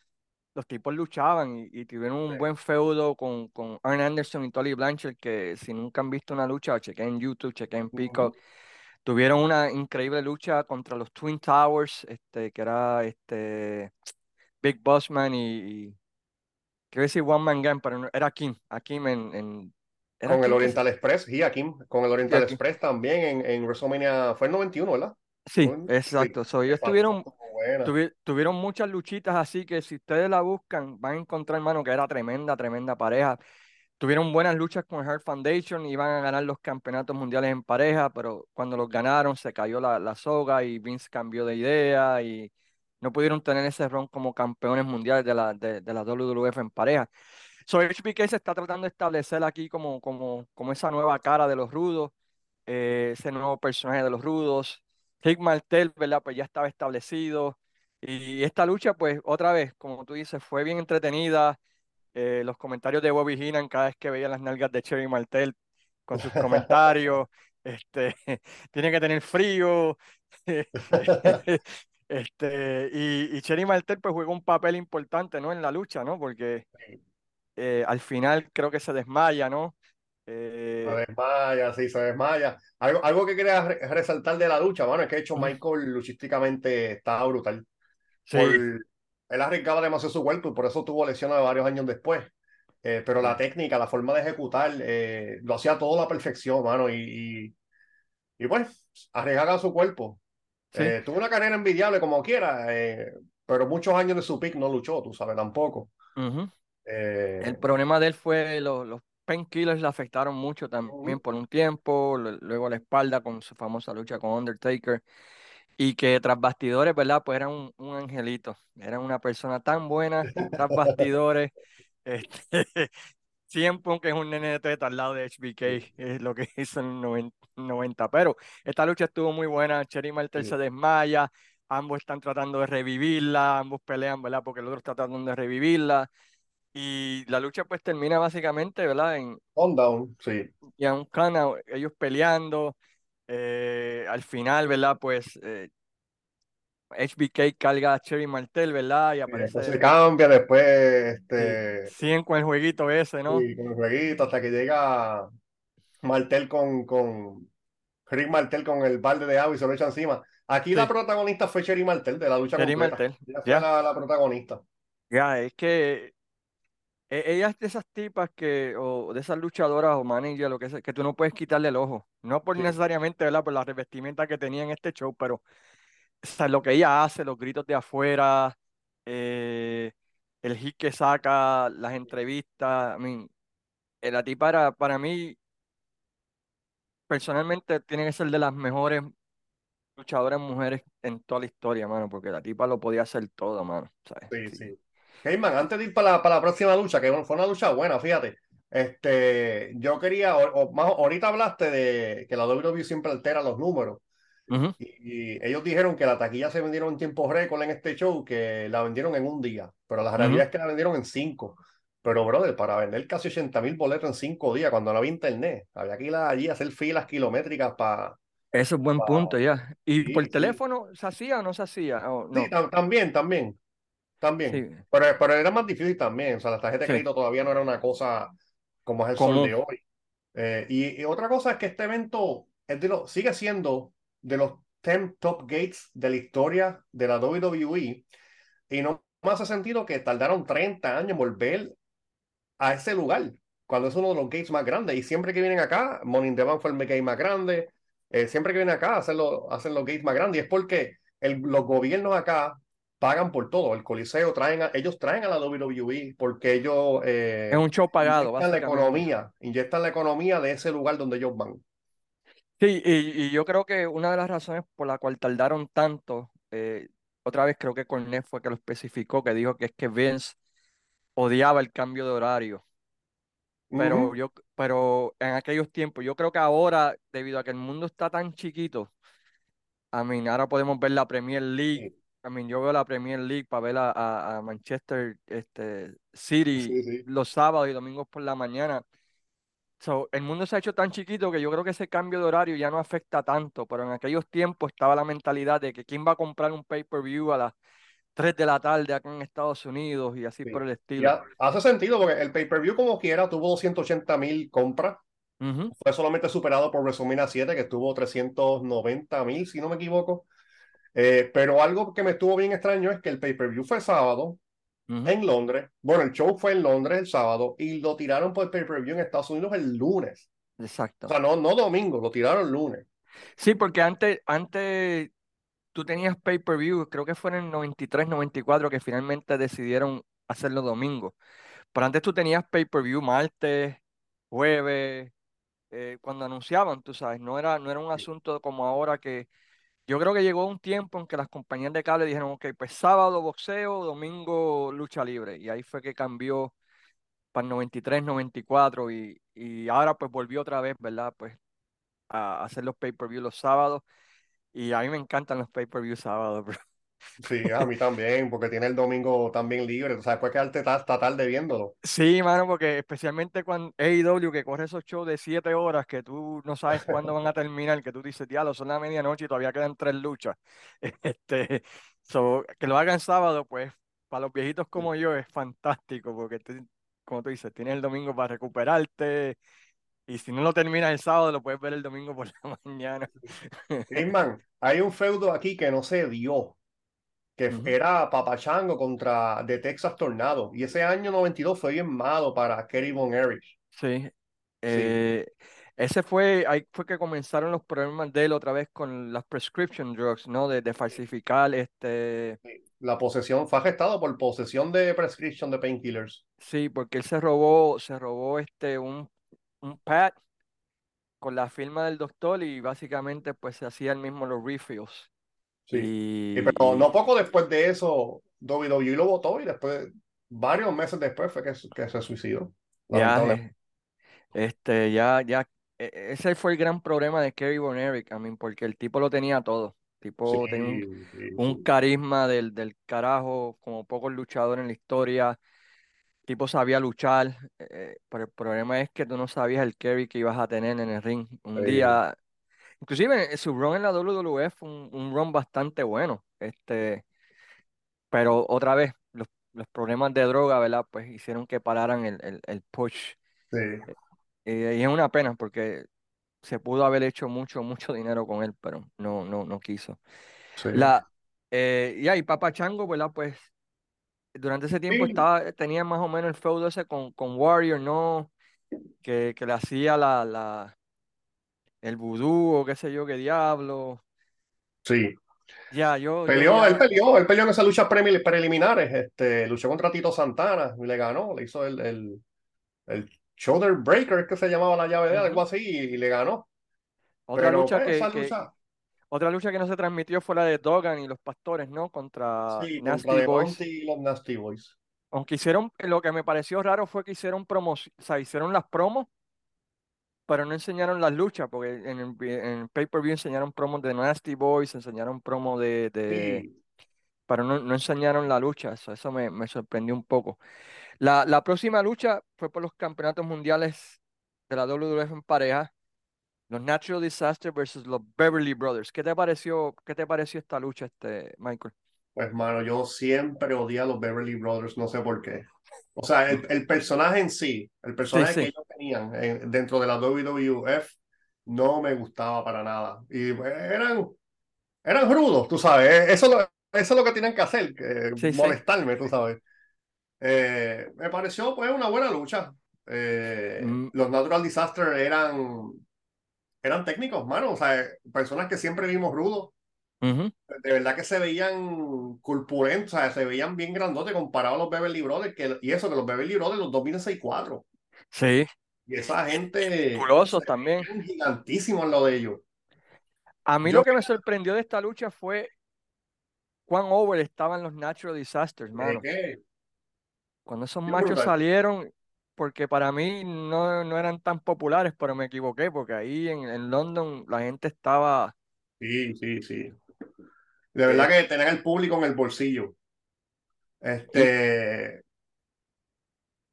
los tipos luchaban y, y tuvieron un buen feudo con, con Arn Anderson y Tully Blanchard, que si nunca han visto una lucha, chequen en YouTube, chequen en. Peacock, tuvieron una increíble lucha contra los Twin Towers, este, que era este Big Bossman y, y quiero decir One Man Gang, pero no- era Kim, Akim en, en era Con el Kim Oriental Express, y aquí con el sí, Oriental. Express también en, en WrestleMania, fue el 91, ¿verdad? Sí, No, Sí, exacto. So, ellos tuvieron tuvi- tuvieron muchas luchitas así que si ustedes la buscan van a encontrar, hermano, que era tremenda, tremenda pareja. Tuvieron buenas luchas con Heart Foundation, iban a ganar los campeonatos mundiales en pareja, pero cuando los ganaron se cayó la, la soga y Vince cambió de idea y no pudieron tener ese ron como campeones mundiales de la, de, la WWF en pareja. So, HBK se está tratando de establecer aquí como, como, como esa nueva cara de los rudos, eh, ese nuevo personaje de los rudos. Rick Martel, ¿verdad? Pues ya estaba establecido. Y esta lucha, pues otra vez, como tú dices, fue bien entretenida. Eh, los comentarios de Bobby Heenan cada vez que veía las nalgas de Cherry Martel con sus comentarios, [laughs] este, [laughs] tiene que tener frío. [laughs] Este, y, y Cherry Martel pues juega un papel importante, ¿no? En la lucha, ¿no? Porque eh, al final creo que se desmaya, ¿no? Se Eh, desmaya, sí, se desmaya. Algo, algo que quería re- resaltar de la lucha, mano, es que de hecho Michael luchísticamente estaba brutal. Por, sí, él arriesgaba demasiado su cuerpo y por eso tuvo lesiones varios años después. Eh, pero la técnica, la forma de ejecutar, eh, lo hacía todo a la perfección, mano. Y, y, y pues, arriesgaba su cuerpo. sí, Eh, tuvo una carrera envidiable como quiera, pero muchos años de su pick no luchó, tú sabes, tampoco. Eh, El problema de él fue los, los painkillers le afectaron mucho también por un tiempo, lu- luego la espalda con su famosa lucha con Undertaker. Y que tras bastidores, ¿verdad? Pues era un, un angelito, era una persona tan buena tras [laughs] bastidores. [laughs] Este, [laughs] siempre aunque es un nene de teta al lado de HBK, es lo que hizo en el 90, 90. Pero esta lucha estuvo muy buena, Cherry Martel se Sí. desmaya, ambos están tratando de revivirla, ambos pelean, ¿verdad? Porque el otro está tratando de revivirla. Y la lucha pues termina básicamente, ¿verdad? En, On down, sí. ya un cana, ellos peleando. Eh, al final, ¿verdad? Pues eh, HBK carga a Cherry Martel, ¿verdad? Y Y después se aparece, cambia, después sí, este, siguen con el jueguito ese, ¿no? y con el jueguito hasta que llega Martel con, con Rick Martel con el balde de agua y se lo echa encima. Aquí la Sí, protagonista fue Sherry Martel de la lucha Cherry completa. Martel, Ella fue ya, la, la protagonista. ya, es que ella es de esas tipas que, o de esas luchadoras o manager, lo que sea, que tú no puedes quitarle el ojo. No por Sí. necesariamente, ¿verdad? Por la revestimenta que tenía en este show, pero o sea, lo que ella hace, los gritos de afuera, eh, el hit que saca, las entrevistas, I mean, eh, la tipa era, para mí, personalmente, tiene que ser de las mejores luchadoras mujeres en toda la historia, mano, porque la tipa lo podía hacer todo, mano. ¿sabes? Sí, Sí. sí. Heyman, antes de ir para la, para la próxima lucha, que fue una lucha buena, fíjate. Este, yo quería, o, o más, ahorita hablaste de que la WWE siempre altera los números. Ujú, Y, y ellos dijeron que la taquilla se vendieron en tiempo récord en este show, que la vendieron en un día, pero la realidad es que la vendieron en cinco. Pero, brother, para vender casi 80 mil boletos en cinco días, cuando no había internet, había que ir allí a hacer filas kilométricas para... Eso es buen punto, ya. ¿Y por Sí, sí. teléfono se hacía o no se hacía? O Sí, no. tam- también, también, también. Sí, Pero, pero era más difícil también. O sea, la tarjeta de sí. crédito todavía no era una cosa como es el sol Común. de hoy. Eh, y, y otra cosa es que este evento es de lo, sigue siendo de los 10 top gates de la historia de la WWE. Y no me hace sentido que tardaron 30 años en volver a ese lugar, cuando es uno de los gates más grandes. Y siempre que vienen acá, Money in the Bank fue el gate más grande. eh, siempre que vienen acá, hacen, lo, hacen los gates más grandes. Y es porque el, los gobiernos acá pagan por todo. El Coliseo, traen a, ellos traen a la WWE porque ellos Es eh, un show pagado, inyectan la economía, inyectan la economía de ese lugar donde ellos van. Sí, y, y yo creo que una de las razones por la cual tardaron tanto, eh, otra vez creo que Cornet fue que lo especificó, que dijo que es que Vince odiaba el cambio de horario. Pero Ujú. yo, pero en aquellos tiempos, yo creo que ahora, debido a que el mundo está tan chiquito, a mí ahora podemos ver la Premier League. A mí yo veo la Premier League para ver a, a- a Manchester este, City sí, sí. los sábados y domingos por la mañana. So, el mundo se ha hecho tan chiquito que yo creo que ese cambio de horario ya no afecta tanto, pero en aquellos tiempos estaba la mentalidad de que quién va a comprar un pay-per-view a las 3 de la tarde acá en Estados Unidos y así por sí. el Y estilo. ha- hace sentido porque el pay-per-view como quiera tuvo 280 mil compras. Ujú, Fue solamente superado por WrestleMania 7 que tuvo 390 mil, si no me equivoco. Eh, pero algo que me estuvo bien extraño es que el pay-per-view fue sábado ujú, en Londres. Bueno, el show fue en Londres el sábado y lo tiraron por el pay-per-view en Estados Unidos el lunes. O exacto. sea, no, no domingo, lo tiraron el lunes. Sí, porque antes, antes tú tenías pay-per-view, creo que fue en el 93, 94 que finalmente decidieron hacerlo domingo. Pero antes tú tenías pay-per-view martes, jueves, eh, cuando anunciaban, tú sabes, no era, no era un asunto como ahora que yo creo que llegó un tiempo en que las compañías de cable dijeron, ok, pues sábado boxeo, domingo lucha libre. Y ahí fue que cambió para el 93, 94 y, y ahora pues volvió otra vez, ¿verdad? Pues a hacer los pay-per-view los sábados. Y a mí me encantan los pay-per-view sábados, bro. Sí, a mí también, porque tiene el domingo también libre. O sea, después quedarte hasta tarde viéndolo. Sí, mano, porque especialmente cuando AEW que corre esos shows de siete horas que tú no sabes cuándo van a terminar, que tú dices, diablo, son la medianoche y todavía quedan tres luchas. [laughs] Este, so, que lo hagan sábado, pues, para los viejitos como yo es fantástico, porque tú- como tú dices, tienes el domingo para recuperarte y si no lo terminas el sábado, lo puedes ver el domingo por la [laughs] mañana. Hitman, hay un feudo aquí que no se dio, que era Papachango contra The Texas Tornado. Y ese año 92 fue bien malo para Kerry Von Erich. Sí. Sí, Eh, ese fue, ahí fue que comenzaron los problemas de él otra vez con las prescription drugs, ¿no? De, de falsificar, este. La posesión fue arrestado por posesión de prescription de painkillers. sí, porque él se robó, se robó este, un, un pad con la firma del doctor y básicamente pues se hacía el mismo los refills. Sí. Y pero no poco después de eso, WWE lo votó y después, varios meses después fue que, que se suicidó. ya, eh, este, ya, ya, e- ese fue el gran problema de Kerry Von Erich, I mean, porque el tipo lo tenía todo. Sí, tipo tenía un, sí, un sí. carisma del, del carajo, como pocos luchadores en la historia. Tipo sabía luchar, eh, pero el problema es que tú no sabías el carry que ibas a tener en el ring. Un día, inclusive eh, su run en la WWE fue un, un run bastante bueno, este, pero otra vez, los, los problemas de droga, ¿verdad? Pues hicieron que pararan el, el, el push. sí, Eh, y es una pena porque se pudo haber hecho mucho, mucho [laughs] dinero con él, pero no, no, no quiso. sí. La, eh, y ahí Papa Chango, ¿verdad? Pues durante ese tiempo Sí, estaba, tenía más o menos el feudo ese con, con Warrior, ¿no? Que, que le hacía la, la, el vudú o qué sé yo, qué diablo. sí. Ya, yo, yo Peleó, él peleó, él peleó en esas luchas preliminares, este, luchó contra Tito Santana y le ganó, le hizo el, el, el shoulder breaker, que se llamaba la llave de él, algo así, y, y le ganó. Otra Pero lucha pues que, esa que, lucha, Otra lucha que no se transmitió fue la de Dogan y los pastores, ¿no? Contra Sí, contra Nasty The Boys. Y los Nasty Boys. Aunque hicieron, lo que me pareció raro fue que hicieron promos, o sea, hicieron las promos, pero no enseñaron las luchas, porque en el, en pay-per-view enseñaron promos de Nasty Boys, enseñaron promos de, de Sí, pero no, no enseñaron la lucha, eso, eso me, me sorprendió un poco. La, la próxima lucha fue por los campeonatos mundiales de la WWF en pareja, los Natural Disaster versus los Beverly Brothers. ¿Qué te pareció, qué te pareció esta lucha, este, Michael? Pues mano, yo siempre odié a los Beverly Brothers, no sé por qué. O sea, el, el personaje en sí, el Sí, personaje que sí, ellos tenían en- dentro de la WWF, no me gustaba para nada. Y pues, eran, eran rudos, tú sabes. Eso, lo- eso es lo que tienen que hacer, que sí, sí. molestarme, tú sabes. Eh, me pareció pues una buena lucha. Eh, Mm, los Natural Disaster eran, eran técnicos, mano. O sea, personas que siempre vimos rudos. De verdad que se veían corpulentos, o sea, se veían bien grandotes comparados a los Beverly Brothers. Que, y eso, que los Beverly Brothers los dominan 6'4". Sí, Y esa gente musculosos se también. gigantísimos lo de ellos. A mí Yo lo que me sorprendió de esta lucha fue cuán over estaban los Natural Disasters, mano. que Cuando esos machos brutal. salieron, porque para mí no, no eran tan populares, pero me equivoqué, porque ahí en, en London la gente estaba... Sí, sí, sí. De verdad eh, que tener el público en el bolsillo. Este,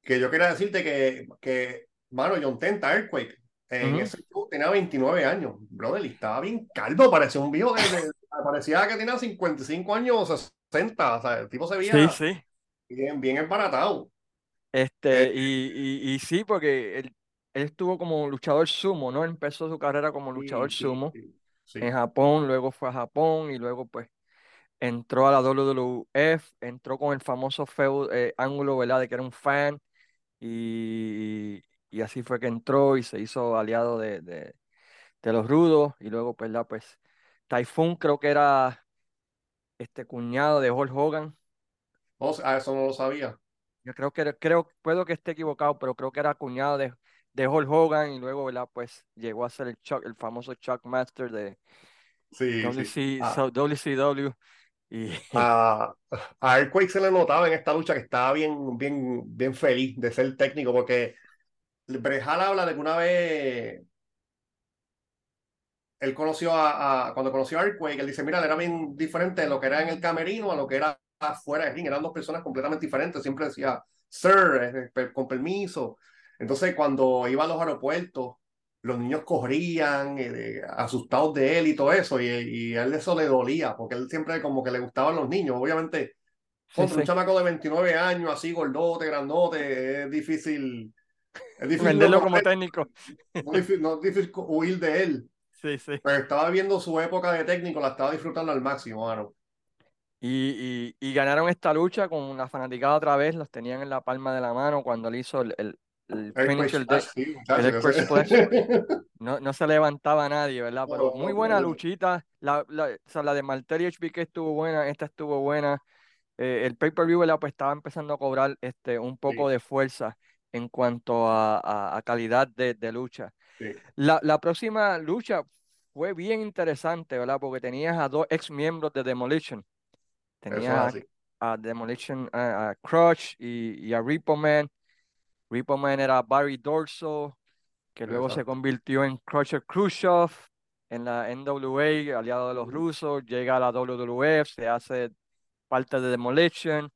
que yo quería decirte que, que mano, John Tenta, Earthquake, en ese show tenía 29 años. Brother, y estaba bien calvo, parecía un viejo de, de- parecía que tenía 55 años o 60. O sea, el tipo se sí, veía sí. bien, bien embaratado. Eh, Este, y, y, y sí, porque él, él estuvo como luchador sumo, ¿no? Empezó su carrera como luchador sí, sí, sumo sí, en Japón, luego fue a Japón y luego pues entró a la WWF, entró con el famoso feudo, eh, ángulo, ¿verdad? De que era un fan y, y así fue que entró y se hizo aliado de, de, de los rudos y luego, pues, la, pues, Typhoon creo que era este cuñado de Hulk Hogan. O sea, eso no lo sabía. Yo creo que, creo, puedo que esté equivocado, pero creo que era cuñado de, de Hulk Hogan y luego, ¿verdad? Pues llegó a ser el Chuck, el famoso Chuck Master de Sí, sí. WC, [laughs] A, so- WCW y a, a Earthquake se le notaba en esta lucha que estaba bien, bien, bien feliz de ser técnico, porque Brejal habla de que una vez él conoció a, a- cuando conoció a Earthquake, él dice, mira, él era bien diferente de lo que era en el camerino a lo que era afuera de ring, eran dos personas completamente diferentes, siempre decía, sir, per- con permiso. Entonces, cuando iba a los aeropuertos, los niños corrían, eh, asustados de él y todo eso, y, y a él eso le dolía, porque él siempre como que le gustaban los niños, obviamente, sí, contra un chamaco de 29 años, así gordote, grandote, es difícil, es difícil no como técnico. no es difícil, no es difícil huir de él. Sí, sí. Pero estaba viendo su época de técnico, la estaba disfrutando al máximo, mano. Y, y, y ganaron esta lucha con la fanaticada otra vez, los tenían en la palma de la mano cuando él hizo el, el, el sí, [laughs] No, no se levantaba nadie, ¿verdad? Pero muy buena luchita. La, la, o sea, la de Martel y HBK estuvo buena, esta estuvo buena. Eh, el pay-per-view. Pues estaba empezando a cobrar este, un poco sí, de fuerza en cuanto a, a- a calidad de, de lucha. sí, La, la próxima lucha fue bien interesante, ¿verdad? Porque tenías a dos ex miembros de Demolition. Tenías a, a Demolition, a, a Crush y, y a Repo Man. Repo Man era Barry Dorso, que luego se convirtió en Crusher Khrushchev en la NWA, aliado de los rusos, llega a la WWF, se hace parte de Demolition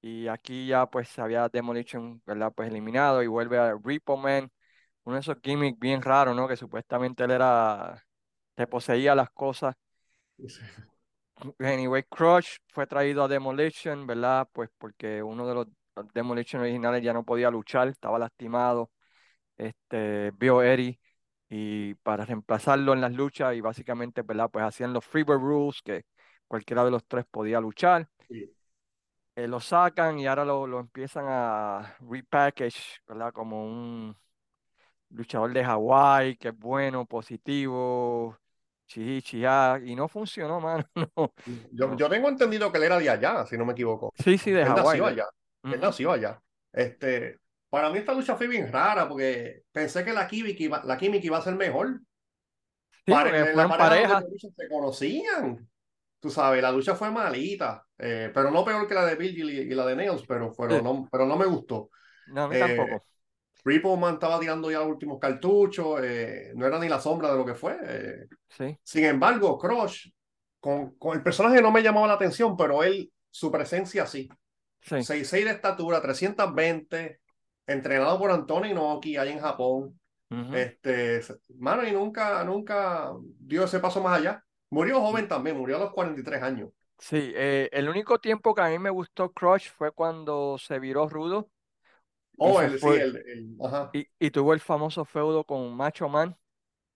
y aquí ya pues se había Demolition, ¿verdad? Pues eliminado y vuelve a Repo Man, uno de esos gimmicks bien raros, ¿no? Que supuestamente él era, te poseía las cosas. sí, Anyway, Crush fue traído a Demolition, ¿verdad? Pues porque uno de los Demolition originales ya no podía luchar, estaba lastimado. Este, vio Eddie y para reemplazarlo en las luchas y básicamente, ¿verdad? Pues hacían los Freebird Rules que cualquiera de los tres podía luchar. sí. Eh, lo sacan y ahora lo, lo empiezan a repackage, ¿verdad? Como un luchador de Hawái que es bueno, positivo, chi, chiá, y no funcionó, [laughs] mano. No, Yo, yo tengo entendido que él era de allá, si no me equivoco. Sí, sí, de Hawái. Él nació allá. Este, para mí esta lucha fue bien rara porque pensé que la química iba, la química iba a ser mejor. Sí, pare- porque en la fueron pareja los pareja. de lucha se conocían. Tú sabes, la lucha fue malita, eh, pero no peor que la de Virgil y, y la de Nails, pero, pero, Sí. no, pero no me gustó. No, a mí Eh, tampoco. Repo Man estaba tirando ya los últimos cartuchos, eh, no era ni la sombra de lo que fue. eh. Sí, Sin embargo, Crush, con, con el personaje no me llamaba la atención, pero él, su presencia sí. Sí. 6'6 de estatura, 320, entrenado por Anthony Inoki ahí en Japón. Ujú. Este, mano, y nunca, nunca dio ese paso más allá. Murió joven también, murió a los 43 años. Sí, eh, el único tiempo que a mí me gustó Crush fue cuando se viró rudo Oh, el, sí, fue, el, el- ajá. y, y tuvo el famoso feudo con Macho Man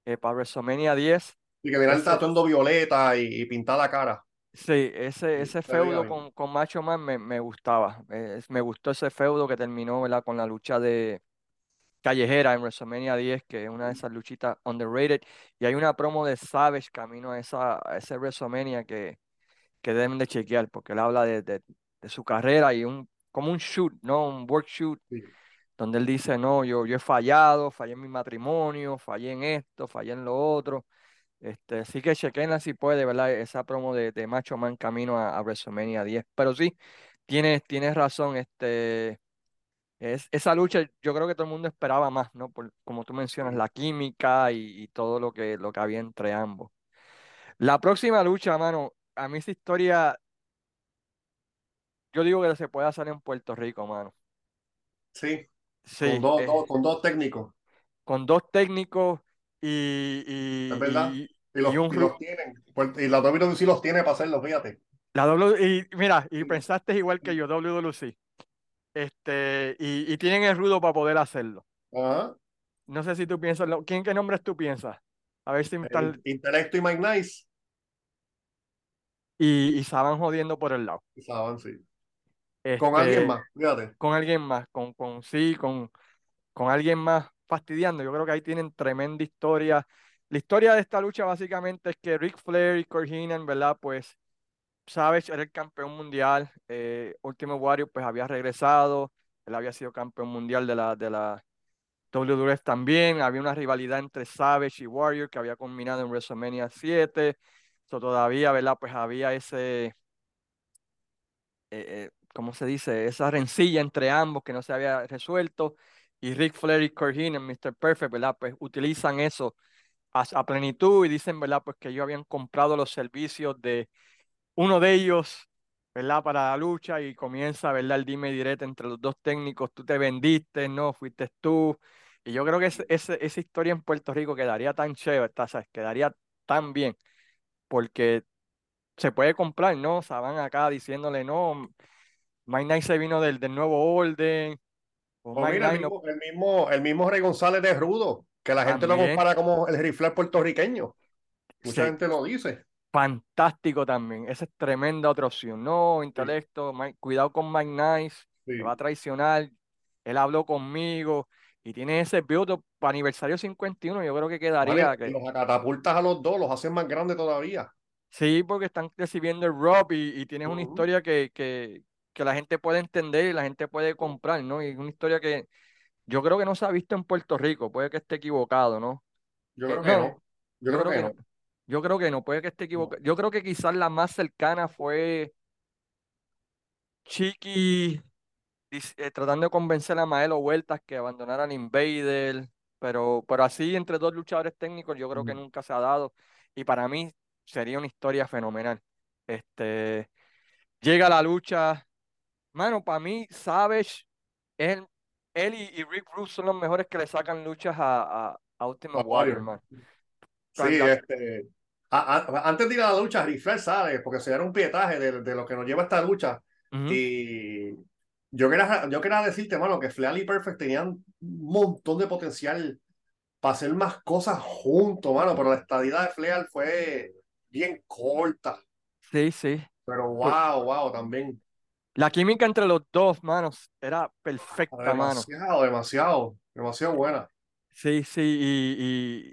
eh, para WrestleMania 10. Y que viene el tatuando violeta y, la cara. Sí, ese, ese feudo con, con Macho Man me, me gustaba. eh, me gustó ese feudo que terminó, ¿verdad? con la lucha de callejera en WrestleMania 10, que es una de esas luchitas underrated. Y hay una promo de Savage camino a, esa, a ese WrestleMania que, que deben de chequear, porque él habla de, de, de su carrera y un, como un shoot, ¿no? Un work shoot, Sí. donde él dice, no, yo, yo he fallado, fallé en mi matrimonio, fallé en esto, fallé en lo otro. Este, así que chequenla si puede, ¿verdad? Esa promo de, de Macho Man camino a, a WrestleMania 10. Pero sí, tienes, tienes razón, este... Es, esa lucha yo creo que todo el mundo esperaba más, ¿no? Por, como tú mencionas, la química y, y todo lo que, lo que había entre ambos. La próxima lucha, mano, a mí esa historia, yo digo que se puede hacer en Puerto Rico, mano. Sí, con Sí, dos, eh, dos, con dos técnicos, con dos técnicos y, es verdad. y, Y y los, un y los tienen. Pues- Y la los tiene para hacerlo, fíjate. la W, y mira, y pensaste igual que yo, WWC. Este, y, y tienen el rudo para poder hacerlo. Ajá. No sé si tú piensas, ¿quién qué nombres tú piensas? A ver si El Intelecto y Mike Nice. y, y estaban jodiendo por el lado. Saben, sí. Con alguien Este, más, fíjate. con alguien más, con, con sí, con, con alguien más fastidiando. Yo creo que ahí tienen tremenda historia. La historia de esta lucha básicamente es que Ric Flair y Kurt Heenan, ¿verdad? Pues Savage era el campeón mundial. eh, Ultimate Warrior pues había regresado. Él había sido campeón mundial de la, de la WWF también. Había una rivalidad entre Savage y Warrior que había culminado en WrestleMania 7. So, todavía, ¿verdad? Pues había ese, eh, eh, ¿cómo se dice? Esa rencilla entre ambos que no se había resuelto. Y Ric Flair y Kurt Heenan, Mr. Perfect, ¿verdad? Pues utilizan eso a, a plenitud y dicen, ¿verdad? Pues que ellos habían comprado los servicios de uno de ellos, ¿verdad? Para la lucha y comienza, ¿verdad? El dime y direte entre los dos técnicos. Tú te vendiste, no, fuiste tú. Y yo creo que ese- ese- esa historia en Puerto Rico quedaría tan chévere, ¿sabes? Quedaría tan bien, porque se puede comprar, ¿no? O sea, van acá diciéndole, no, Mike Knight se vino del, del nuevo orden, o mira, el Knight no, mismo, el mismo, el mismo Rey González de Rudo, que la gente lo también, compara como el rifle puertorriqueño. Mucha sí, gente lo dice. fantástico también. Esa es tremenda otra opción. No, intelecto, Mike- cuidado con Mike Knight, Sí, te va a traicionar. Él habló conmigo y tiene ese build para aniversario 51. Yo creo que quedaría que los catapultas a los dos, los hacen más grandes todavía. sí, porque están recibiendo el rob y, y tienes una historia que, que, que la gente puede entender y la gente puede comprar, ¿no? Y es una historia que yo creo que no se ha visto en Puerto Rico. Puede que esté equivocado, ¿no? Yo Eh, creo que no, no. Yo yo creo creo que no. no. Yo creo que no, puede que esté No. equivocado. Yo creo que quizás la más cercana fue Chiqui eh, tratando de convencer a Maelo Vueltas que abandonara al Invader, pero, pero así entre dos luchadores técnicos yo creo que nunca se ha dado y para mí sería una historia fenomenal. Este, llega la lucha, mano, para mí Savage, él, él y, y Rick Rude son los mejores que le sacan luchas a, a, a Ultimate Warrior, man. Sí, este. a- antes de ir a la lucha, Rifler sale, porque se era un pietaje de, de lo que nos lleva esta lucha. Ujú. Y yo quería, yo quería decirte, mano, que Fleal y Perfect tenían un montón de potencial para hacer más cosas juntos, mano, pero la estadía de Fleal fue bien corta. Sí, sí. Pero wow, wow, también. La química entre los dos, manos, era perfecta, mano. Demasiado, demasiado, demasiado buena. Sí, sí, y,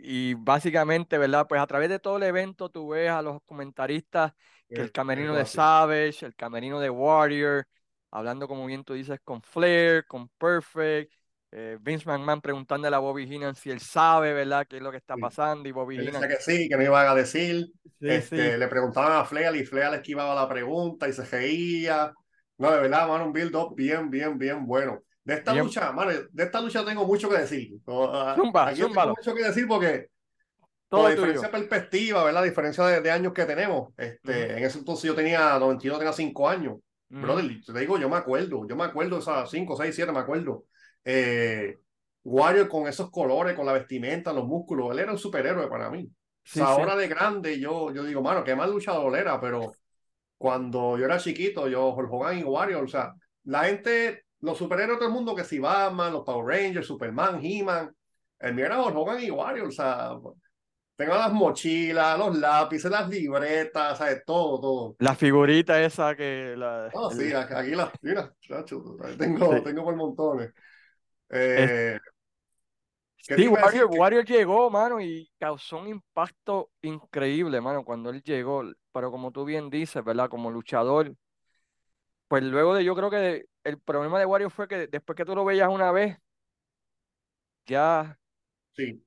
y, y básicamente, ¿verdad? Pues a través de todo el evento tú ves a los comentaristas que el camerino de. Savage, el camerino de Warrior, hablando como bien tú dices con Flair, con Perfect, eh, Vince McMahon preguntándole a Bobby Heenan si él sabe, ¿verdad?, qué es lo que está Sí. pasando y Bobby Él Heenan, decía que sí, que no iban a decir. sí, sí, Este, le preguntaban a Fleal y Fleal esquivaba la pregunta y se reía. No, de verdad, mano, un build-up bien, bien, bien bueno. De esta bien, lucha, mano, de esta lucha tengo mucho que decir. No, a- zumba, Aquí yo tengo mucho que decir porque por la todo diferencia tuyo. de perspectiva, ¿verdad? La diferencia de, de años que tenemos. Este, en ese entonces yo tenía 92, tenía 5 años. ujú. Brother, te digo, yo me acuerdo, yo me acuerdo esas 5, 6, 7, me acuerdo. Eh, Warrior con esos colores, con la vestimenta, los músculos, él era un superhéroe para mí. O Sí, sea, sí, ahora de grande yo, yo digo, mano, qué mal luchador era, pero cuando yo era chiquito, yo, Hulk Hogan y Warrior, o sea, la gente, los superhéroes de todo el mundo, que si Batman, los Power Rangers, Superman, He-Man, el mío era Hulk Hogan y Warrior, o sea, tengo las mochilas, los lápices, las libretas, ¿sabes? Todo, todo. la figurita esa que, la, Ah, sí, aquí las, mira, chacho, tengo, sí. tengo por montones. Es- Eh, ¿qué te Sí, Warrior llegó, mano, y causó un impacto increíble, mano, cuando él llegó. Pero como tú bien dices, ¿verdad? Como luchador, pues luego de, yo creo que el problema de Warrior fue que después que tú lo veías una vez, ya, sí,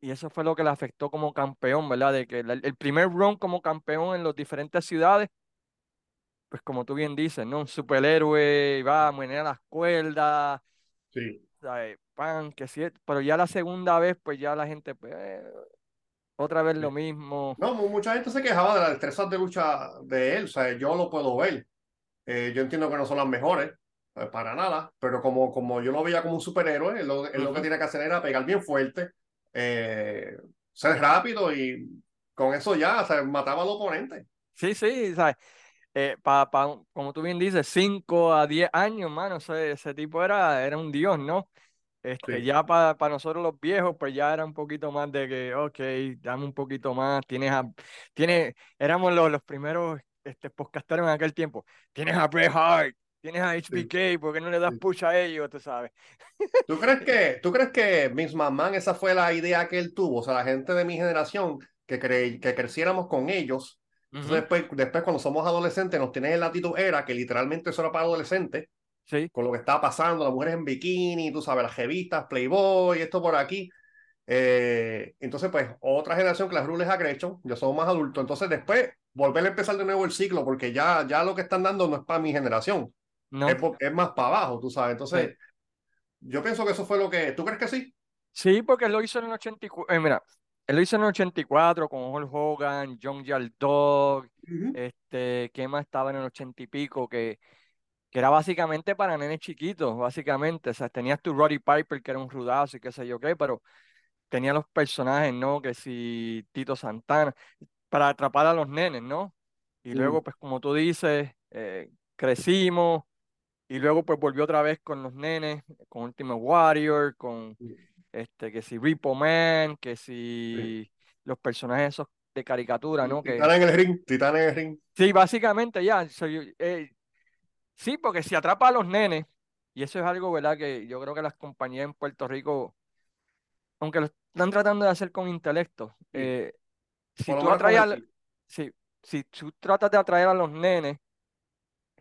y eso fue lo que le afectó como campeón, ¿verdad? De que el, el primer run como campeón en las diferentes ciudades, pues como tú bien dices, ¿no? Un superhéroe, iba a menear las cuerdas, sí. ¿sabes? Pan, que sí, pero ya la segunda vez, pues ya la gente, pues, eh, otra vez lo mismo. No, mu- mucha gente se quejaba de las destrezas de lucha de él, o sea, yo lo puedo ver. Eh, yo entiendo que no son las mejores, eh, para nada, pero como, como yo lo veía como un superhéroe, él lo, él lo que tiene que hacer era pegar bien fuerte, eh, ser rápido y con eso ya, o sea, mataba al oponente. Sí, sí, ¿sabes? Eh, pa, pa- como tú bien dices, 5 a 10 años, mano, ese, ese tipo era, era un dios, ¿no? Este, Sí, ya para nosotros los viejos, pues ya era un poquito más de que, ok, dame un poquito más, tienes a, tienes, éramos los, los primeros este, podcasteros en aquel tiempo, tienes a Bret Hart, tienes a sí, HBK, ¿por qué no le das sí. push a ellos, tú sabes? ¿Tú crees que, tú crees que Vince McMahon esa fue la idea que él tuvo? O sea, la gente de mi generación, que, cre- que creciéramos con ellos. Entonces después, después cuando somos adolescentes nos tienen en la actitud era que literalmente eso era para adolescentes. Sí, con lo que estaba pasando, las mujeres en bikini, tú sabes, las revistas, Playboy, esto por aquí. Eh, entonces, pues, otra generación que las rules a Gretchen, ya somos más adultos. Entonces, después, volver a empezar de nuevo el ciclo, porque ya, ya lo que están dando no es para mi generación, no, es, es más para abajo, tú sabes. sí. Entonces, yo pienso que eso fue lo que. ¿Tú crees que sí? Sí, porque él lo hizo en el 84, eh, mira, él lo hizo en el 84 con Hulk Hogan, John Dog, Ujú. este, ¿qué más estaba en el 80 y pico? Que, que era básicamente para nenes chiquitos, básicamente. O sea, tenías tu Roddy Piper, que era un rudazo y qué sé yo qué, pero tenía los personajes, ¿no? Que si Tito Santana, para atrapar a los nenes, ¿no? Y luego, pues como tú dices, eh, crecimos y luego pues volvió otra vez con los nenes, con Ultimate Warrior, con este, que si Repo Man, que sí. si los personajes esos de caricatura, ¿no? Que Titán en el ring, Titán en el ring. sí, básicamente ya, soy- eh, sí, porque si atrapa a los nenes, y eso es algo, ¿verdad? Que yo creo que las compañías en Puerto Rico, aunque lo están tratando de hacer con intelecto, Sí. eh, si tú a, si, si tú tratas de atraer a los nenes,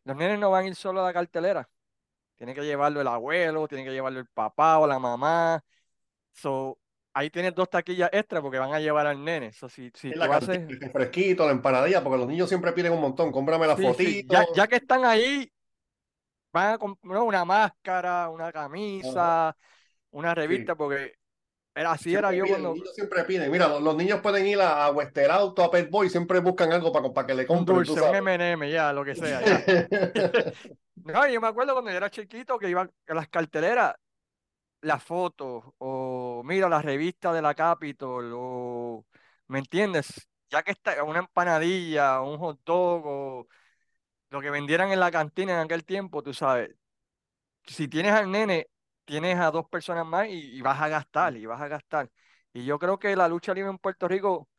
los nenes no van a ir solo a la cartelera, tiene que llevarlo el abuelo, tiene que llevarlo el papá o la mamá, so, ahí tienes dos taquillas extra porque van a llevar al nene, so, si, si la tú haces, el fresquito, la empanadilla, porque los niños siempre piden un montón. Cómprame la sí, sí, ya, fotito. ya que están ahí, van a comprar una máscara, una Ajá, camisa, una sí. revista, porque era, así era Siempre yo piden, los cuando, niños siempre piden. Mira, los, los niños pueden ir a, a Western Auto, a Pet Boy, siempre buscan algo para, para que le un compren, tú dulce, un. M&M, ya, lo que sea. [laughs] No, yo me acuerdo cuando yo era chiquito que iba a las carteleras, las fotos, o mira la revista de la Capitol, o, ¿me entiendes? Ya que está una empanadilla, un hot dog, o lo que vendieran en la cantina en aquel tiempo, tú sabes, si tienes al nene, tienes a dos personas más y, y vas a gastar, y vas a gastar. Y yo creo que la lucha libre en Puerto Rico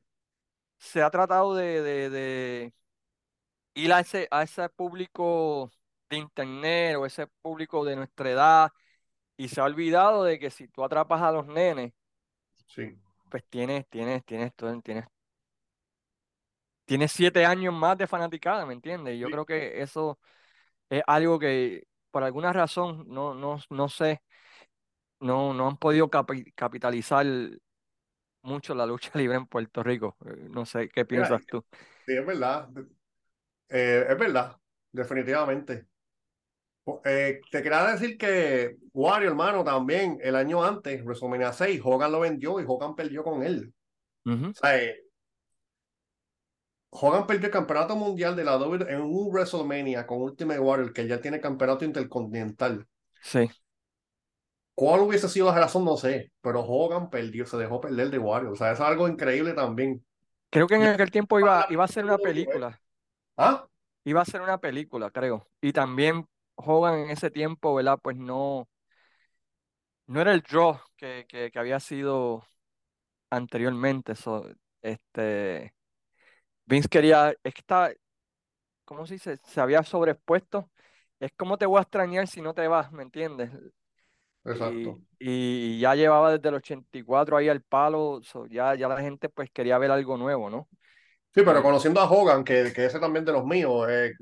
se ha tratado de, de, de ir a ese, a ese público de internet o ese público de nuestra edad y se ha olvidado de que si tú atrapas a los nenes, Sí, pues tienes, tienes, tienes, todo, tienes, tienes siete años más de fanaticada, ¿me entiendes? Yo sí, creo que eso es algo que por alguna razón, no, no, no sé, no, no han podido capi- capitalizar mucho la lucha [laughs] libre en Puerto Rico. Eh, No sé qué Mira, piensas tú. sí, es verdad. Eh, es verdad, definitivamente. Eh, te quería decir que Wario, hermano, también el año antes, WrestleMania 6, Hogan lo vendió y Hogan perdió con él. Ujú, O sea, eh, Hogan perdió el campeonato mundial de la WWE en un WrestleMania con Ultimate Warrior, que ya tiene campeonato intercontinental. Sí. ¿Cuál hubiese sido la razón? No sé, pero Hogan perdió, se dejó perder de Warrior. O sea, es algo increíble también. Creo que en aquel tiempo iba, iba a ser una película. ¿Ah? Iba a ser una película, creo. Y también Hogan en ese tiempo, ¿verdad? Pues no, no era el draw que, que, que había sido anteriormente. So, este, Vince quería, es que está, ¿cómo se dice? Se había sobreexpuesto. Es como te voy a extrañar si no te vas, ¿me entiendes? Exacto. y ya llevaba desde el 84 ahí al palo, so, ya, ya la gente pues quería ver algo nuevo, ¿no? Sí, pero conociendo a Hogan, que, que ese también de los míos, eh,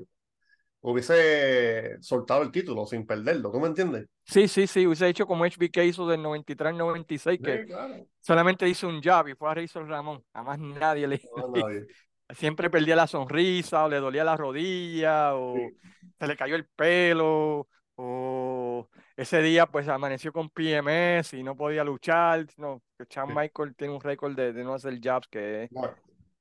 hubiese soltado el título sin perderlo. ¿Tú me entiendes? sí, sí, sí, hubiese hecho como HBK hizo del 93 al 96, que Sí, claro. solamente hizo un jab y fue a Razor Ramón. Además nadie le, No, nadie. [laughs] siempre perdía la sonrisa o le dolía la rodilla o Sí, se le cayó el pelo o ese día pues amaneció con PMS y no podía luchar. No, sí. Michael tiene un récord de, de no hacer jabs que.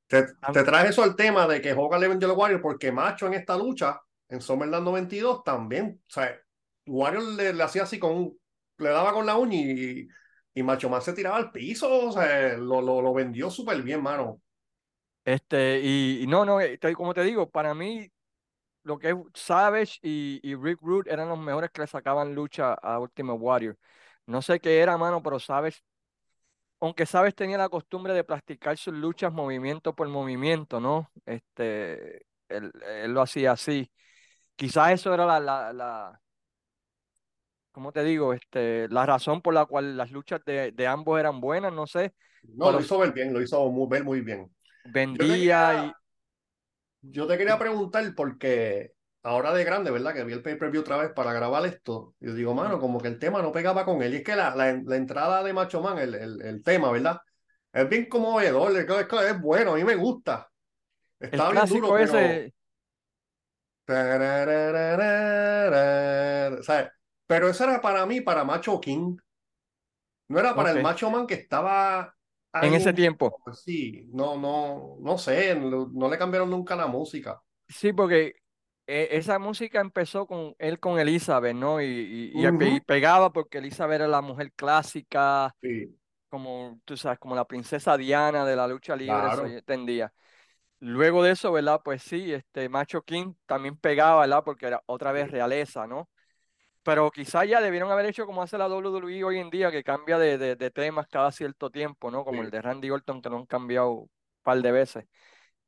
Te, te traje eso al tema de que Hogan le vendió a Warrior porque Macho en esta lucha, en SummerSlam 92, también, o sea, Warrior le, le hacía así con un, le daba con la uña y, y Macho Man se tiraba al piso, o sea, lo, lo, lo vendió súper bien, mano. Este, y, y no, no, eh, como te digo, para mí lo que es Savage y, y Rick Rude eran los mejores que le sacaban lucha a Ultimate Warrior. No sé qué era, mano, pero Savage, aunque Savage tenía la costumbre de practicar sus luchas movimiento por movimiento, ¿no? Este, él, él lo hacía así. Quizás eso era la, la, la, ¿cómo te digo? Este, la razón por la cual las luchas de, de ambos eran buenas, no sé, No, pero lo hizo ver bien, lo hizo muy, ver muy bien. Yo vendía quería, y... yo te quería preguntar porque ahora de grande, ¿verdad? Que vi el pay-per-view otra vez para grabar esto. Yo digo, mano, como que el tema no pegaba con él. Y es que la, la, la entrada de Macho Man, el, el, el tema, ¿verdad? Es bien conmovedor, es, es, es bueno, a mí me gusta. El Está bien duro, clásico pero... ese, ¿sabes? Pero eso era para mí, para Macho King. No era para el Macho Man que estaba en ese tiempo. Sí, no, no, no sé, no, no le cambiaron nunca la música. Sí, porque eh, esa música empezó con él con Elizabeth, ¿no? Y, y, y pegaba porque Elizabeth era la mujer clásica, Sí, como tú sabes, como la princesa Diana de la lucha libre, eso yo claro. entendía. Luego de eso, ¿verdad? Pues sí, este Macho King también pegaba, ¿verdad? Porque era otra vez realeza, ¿no? Pero quizás ya debieron haber hecho como hace la WWE hoy en día, que cambia de, de, de temas cada cierto tiempo, ¿no? Como el sí, de Randy Orton, que lo han cambiado un par de veces.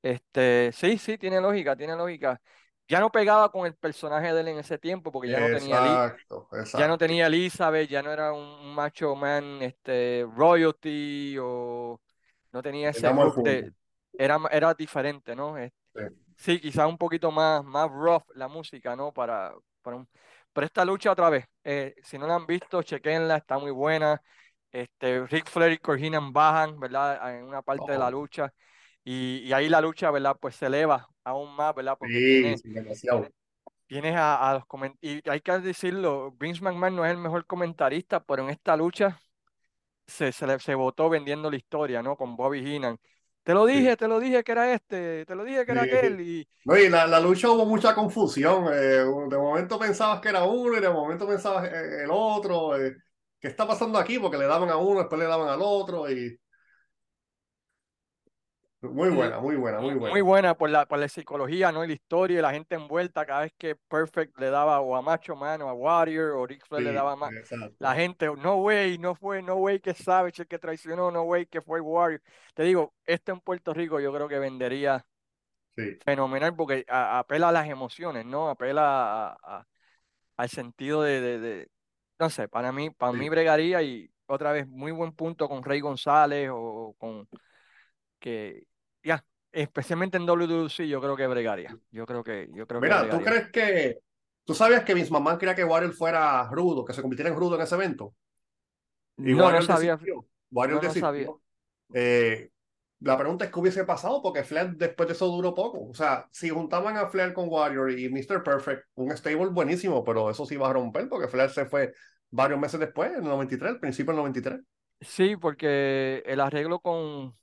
Este, sí, sí, tiene lógica, tiene lógica. Ya no pegaba con el personaje de él en ese tiempo porque ya no tenía, exacto, ya no exacto. tenía Elizabeth, ya no era un, macho man, este, royalty o no tenía ese de, era, era diferente, ¿no? Es- Sí, sí, quizás un poquito más, más rough la música, ¿no? Para, para un, pero esta lucha otra vez, eh, si no la han visto, chequenla, está muy buena. Este, Ric Flair y Corginan bajan, ¿verdad? En una parte de la lucha. Y, y ahí la lucha, ¿verdad? Pues se eleva aún más, ¿verdad? Porque sí, tiene, sí, demasiado. tienes a, a los comentarios. Y hay que decirlo, Vince McMahon no es el mejor comentarista, pero en esta lucha se, se, le- se votó vendiendo la historia, ¿no? Con Bobby Heenan. Te lo Sí. dije, te lo dije que era este, te lo dije que era aquel. Sí. Y, No, y la, la lucha hubo mucha confusión. eh, de momento pensabas que era uno y de momento pensabas eh, el otro. eh, ¿qué está pasando aquí? Porque le daban a uno, después le daban al otro. Y muy buena, muy buena, mu- muy Muy buena. buena por la, por la psicología, ¿no? Y la historia y la gente envuelta cada vez que Perfect le daba o a Macho Man o a Warrior o Ric Flair le daba más. La gente, no way, no fue, no way que Savage el que traicionó, no way que fue Warrior. Te digo, este en Puerto Rico yo creo que vendería Sí, fenomenal porque a- apela a las emociones, ¿no? Apela a- a- al sentido de, de, de- no sé, para mí, para mí bregaría y otra vez muy buen punto con Rey González o con que ya, especialmente en WWC yo creo que bregaría. Yo creo que, yo creo que Mira, ¿tú crees que... ¿Tú sabías que Vince McMahon quería que Warrior fuera rudo, que se convirtiera en rudo en ese evento? Y No, no Warrior sabía, desistió. Warrior no, no sabía. Eh, la pregunta es qué hubiese pasado porque Flair después de eso duró poco. O sea, si juntaban a Flair con Warrior y Mr. Perfect, un stable buenísimo, pero eso sí iba a romper porque Flair se fue varios meses después, en el 93, al principio del 93. Sí, porque el arreglo con,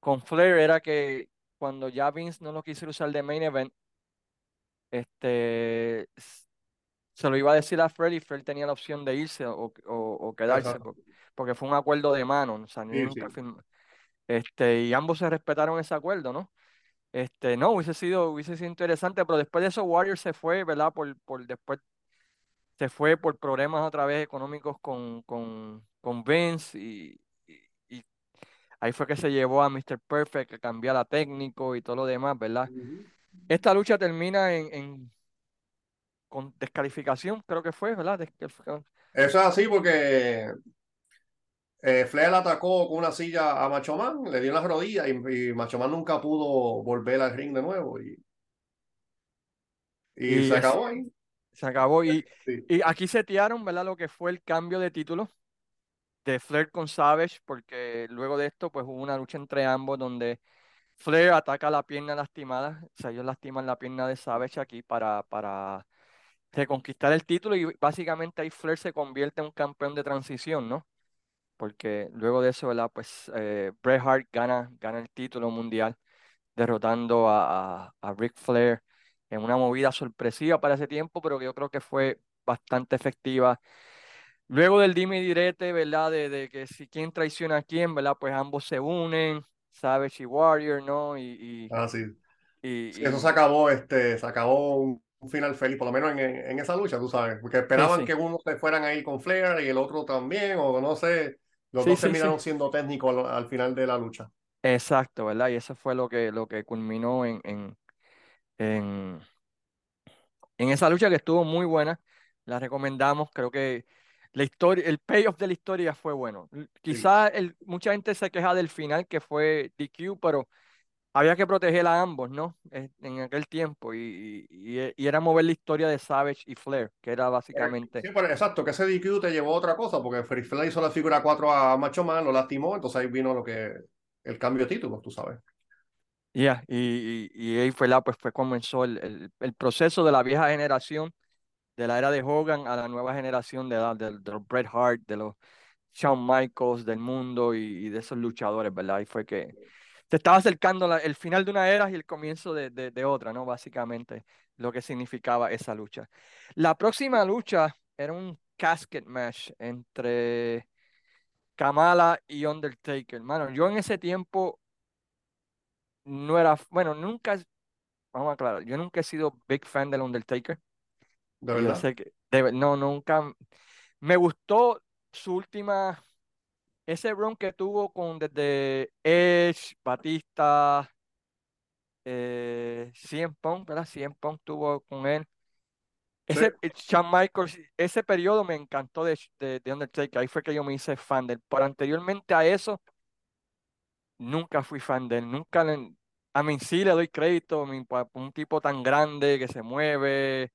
con Flair era que cuando ya Vince no lo quiso usar de main event, este, se lo iba a decir a Flair y Flair tenía la opción de irse o, o, o quedarse, Exacto. por- porque fue un acuerdo de mano, o sea, Sí, nunca sí. firmó. Este, y ambos se respetaron ese acuerdo, ¿no? Este, no, hubiese sido, hubiese sido interesante, pero después de eso Warrior se fue, ¿verdad? Por, por después se fue por problemas otra vez económicos con, con, con Vince y ahí fue que se llevó a Mr. Perfect a cambiar a técnico y todo lo demás, ¿verdad? Esta lucha termina en, en con descalificación, creo que fue, ¿verdad? Eso es así porque eh, Flair atacó con una silla a Macho Man, le dio en las rodillas y, y Macho Man nunca pudo volver al ring de nuevo y, y Y se es- acabó ahí. se acabó. Y, Sí. y aquí setearon, ¿verdad? Lo que fue el cambio de título de Flair con Savage, porque luego de esto, pues hubo una lucha entre ambos donde Flair ataca la pierna lastimada, o sea, ellos lastiman la pierna de Savage aquí para, para reconquistar el título y básicamente ahí Flair se convierte en un campeón de transición, ¿no? Porque luego de eso, ¿verdad? Pues eh, Bret Hart gana, gana el título mundial derrotando a, a, a Ric Flair en una movida sorpresiva para ese tiempo, pero que yo creo que fue bastante efectiva. Luego del dime y direte, ¿verdad? De, de que si quién traiciona a quién, ¿verdad? Pues ambos se unen, Savage y Warrior, ¿no? Y, Ah, sí. y, Sí, eso se acabó, este, se acabó un, un final feliz, por lo menos en, en, esa lucha, tú sabes, porque esperaban sí, que uno se fueran a ir con Flair y el otro también, o no sé, los dos terminaron siendo técnicos al, al final de la lucha. exacto, ¿verdad? Y eso fue lo que, lo que culminó en, en, en, en esa lucha que estuvo muy buena. La recomendamos, creo que la historia, el payoff de la historia fue bueno. Sí. Quizá el, mucha gente se queja del final que fue DQ, pero había que proteger a ambos, ¿no? Eh, En aquel tiempo, y, y, y- y era mover la historia de Savage y Flair, que era Eh, básicamente, Sí, pero exacto, que ese DQ te llevó a otra cosa, porque Flair Flair hizo la figura 4 a Macho Man, lo lastimó, entonces ahí vino lo que, el cambio de títulos, tú sabes. ya, y, y, y ahí fue la, pues fue comenzó el, el, el proceso de la vieja generación, de la era de Hogan a la nueva generación de, la- de, Bret Hart, de los Shawn Michaels del mundo y, de esos luchadores, ¿verdad? Y fue que se estaba acercando el final de una era y el comienzo de, de, de otra, ¿no? Básicamente, lo que significaba esa lucha. La próxima lucha era un casket match entre Kamala y Undertaker. Hermano, yo en ese tiempo no era, bueno, nunca, vamos a aclarar, yo nunca he sido big fan del Undertaker. ¿De Y yo verdad? sé que, de- no, nunca, me gustó su última, ese run que tuvo con desde Edge, Batista, eh, CM Punk, ¿verdad? CM Punk tuvo con él. Sí. Ese eh, Shawn Michaels, ese periodo me encantó de, de, de Undertaker. Ahí fue que yo me hice fan de él. Pero anteriormente a eso, nunca fui fan de él. Nunca le- a mí sí le doy crédito, un tipo tan grande que se mueve,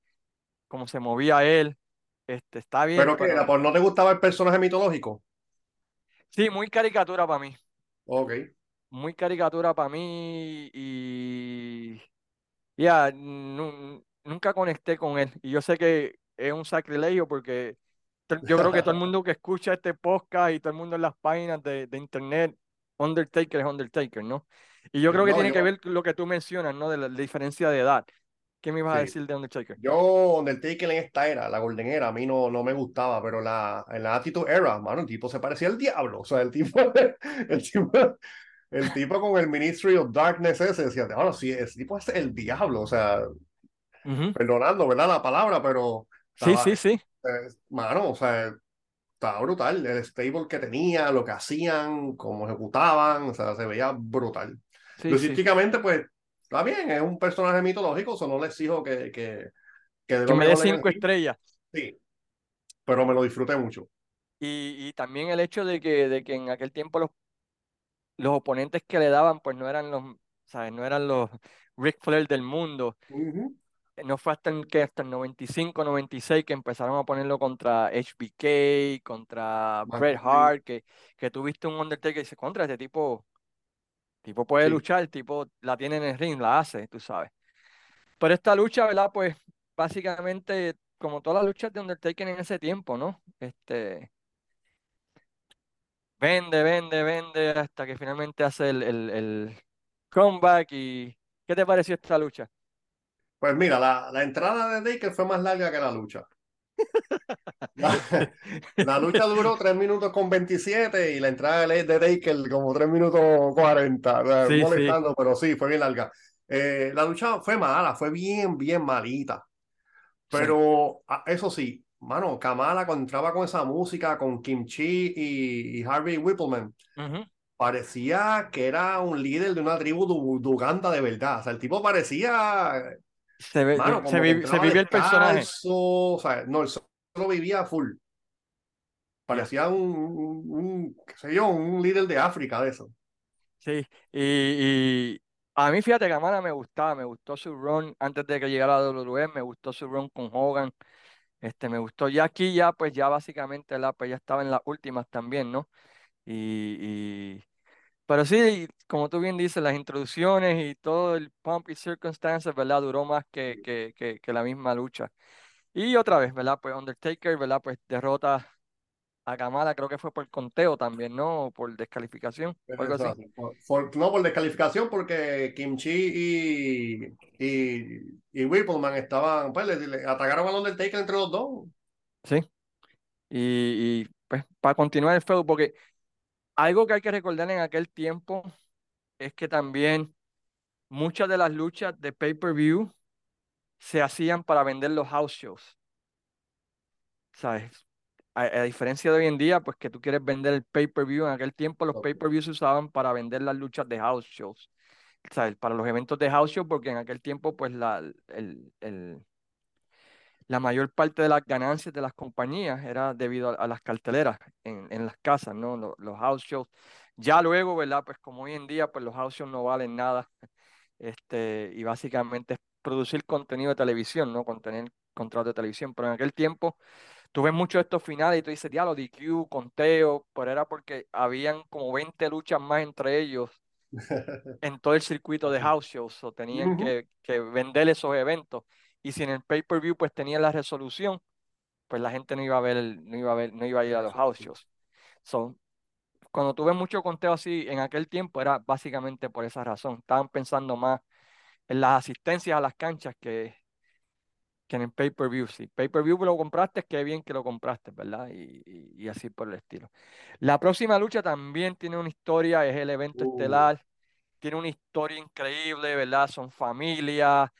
como se movía él. Este, está bien, ¿Pero pero era? ¿Por no te gustaba el personaje mitológico? sí, muy caricatura para mí. Ok. Muy caricatura para mí y Ya, nu- nunca conecté con él. Y yo sé que es un sacrilegio porque yo creo que todo el mundo que escucha este podcast y todo el mundo en las páginas de, de internet, Undertaker es Undertaker, ¿no? Y yo Sí, creo que no, tiene que yo, ver con lo que tú mencionas, ¿no? De la, la diferencia de edad. ¿Qué me ibas a sí. decir de Undertaker? Yo, Undertaker en esta era, la Golden Era, a mí no, no me gustaba, pero la, en la Attitude Era, mano, el tipo se parecía al diablo. O sea, el tipo, [laughs] el tipo, el tipo con el Ministry of Darkness ese decía, ahora sí, ese tipo es el diablo. O sea, Ujú. perdonando, ¿verdad? La palabra, pero Sí, estaba, sí, sí. eh, mano, o sea, estaba brutal. El stable que tenía, lo que hacían, cómo ejecutaban, o sea, se veía brutal. Sí, sí. Luchísticamente, pues, está bien, es un personaje mitológico, eso no le exijo que, que, que Que me dé cinco estrellas. Sí, pero me lo disfruté mucho. Y, y también el hecho de que, de que en aquel tiempo los, los oponentes que le daban, pues no eran los, ¿sabes? No eran los Ric Flair del mundo. No fue hasta el, que hasta el 95, 96 que empezaron a ponerlo contra HBK, contra Bret Hart, que, que tuviste un Undertaker y dices, contra este tipo, tipo puede sí. luchar, tipo la tiene en el ring, la hace, tú sabes. Pero esta lucha, ¿verdad? Pues básicamente, como todas las luchas de Undertaker en ese tiempo, ¿no? Este, vende, vende, vende, hasta que finalmente hace el, el, el comeback y ¿qué te pareció esta lucha? Pues mira, la, la entrada de Taker fue más larga que la lucha. La, la lucha duró 3 minutos con 27 y la entrada de de Taker como 3 minutos 40. O sea, Sí, sí, molestando, pero sí, fue bien larga. Eh, la lucha fue mala, fue bien, bien malita. Pero ah, eso sí, mano, Kamala cuando entraba con esa música, con Kimchi y, y Harvey Whippleman, parecía que era un líder de una tribu de, de Uganda de verdad. O sea, el tipo parecía, Se ve, mano, se como que vi- se entraba vive el personaje. descalzo. O sea, no, él solo vivía full. Parecía un, un, un, qué sé yo, un líder de África de eso. Sí, y, y a mí fíjate, Kamala me gustaba, me gustó su run antes de que llegara a WWE, me gustó su run con Hogan, este, me gustó ya aquí ya, pues ya básicamente la, pues ya estaba en las últimas también, ¿no? Y, y, pero sí, como tú bien dices, las introducciones y todo el pump y circumstances, ¿verdad? Duró más que, que, que, que la misma lucha. Y otra vez, ¿verdad? Pues Undertaker, ¿verdad? Pues derrota a Kamala, creo que fue por conteo también, ¿no? Por descalificación, algo así. Por- por- no por descalificación, porque Kimchi y, y, y Whippleman estaban, pues le, le atacaron al Undertaker entre los dos. Sí. Y, y, pues para continuar el feudo, porque algo que hay que recordar en aquel tiempo es que también muchas de las luchas de pay-per-view se hacían para vender los house shows, ¿sabes? A, a diferencia de hoy en día, pues que tú quieres vender el pay-per-view, en aquel tiempo los pay-per-view se usaban para vender las luchas de house shows, ¿sabes? Para los eventos de house shows, porque en aquel tiempo, pues la, el, el, la mayor parte de las ganancias de las compañías era debido a, a las carteleras en, en las casas, ¿no? Los, los house shows. Ya luego, ¿verdad? Pues como hoy en día, pues los house shows no valen nada. [laughs] Este, y básicamente es producir contenido de televisión, ¿no? Contener contrato de televisión. Pero en aquel tiempo, tú ves muchos de estos finales y tú dices, diálogo, DQ, conteo, pero era porque habían como 20 luchas más entre ellos [laughs] en todo el circuito de house shows, o tenían que, que vender esos eventos. Y si en el pay-per-view pues tenían la resolución, pues la gente no iba a ver, no iba a ver, no iba a ir a los house shows. So, cuando tuve mucho conteo así en aquel tiempo era básicamente por esa razón. Estaban pensando más en las asistencias a las canchas que, que en el pay-per-view. Si pay-per-view lo compraste, qué bien que lo compraste, ¿verdad? Y, y- y así por el estilo. La próxima lucha también tiene una historia, es el evento Uh, estelar tiene una historia increíble, ¿verdad? Son familias,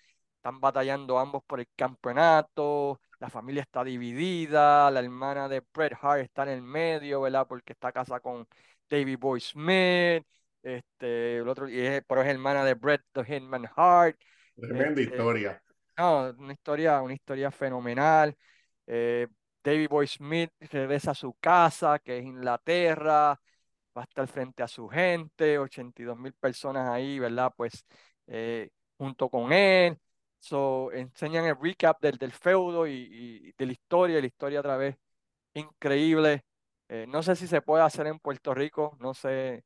están batallando ambos por el campeonato, la familia está dividida, la hermana de Bret Hart está en el medio, ¿verdad? Porque está casada con David Boy Smith, este, el otro, y es, pero es hermana de Bret the Hitman Hart, tremenda este, historia. no, una historia, una historia fenomenal. Eh, David Boy Smith regresa a su casa, que es Inglaterra, va a estar frente a su gente, 82 mil personas ahí, ¿verdad? Pues eh, junto con él. So, enseñan el recap del, del feudo y, y de la historia, la historia otra vez increíble. Eh, no sé si se puede hacer en Puerto Rico, no sé,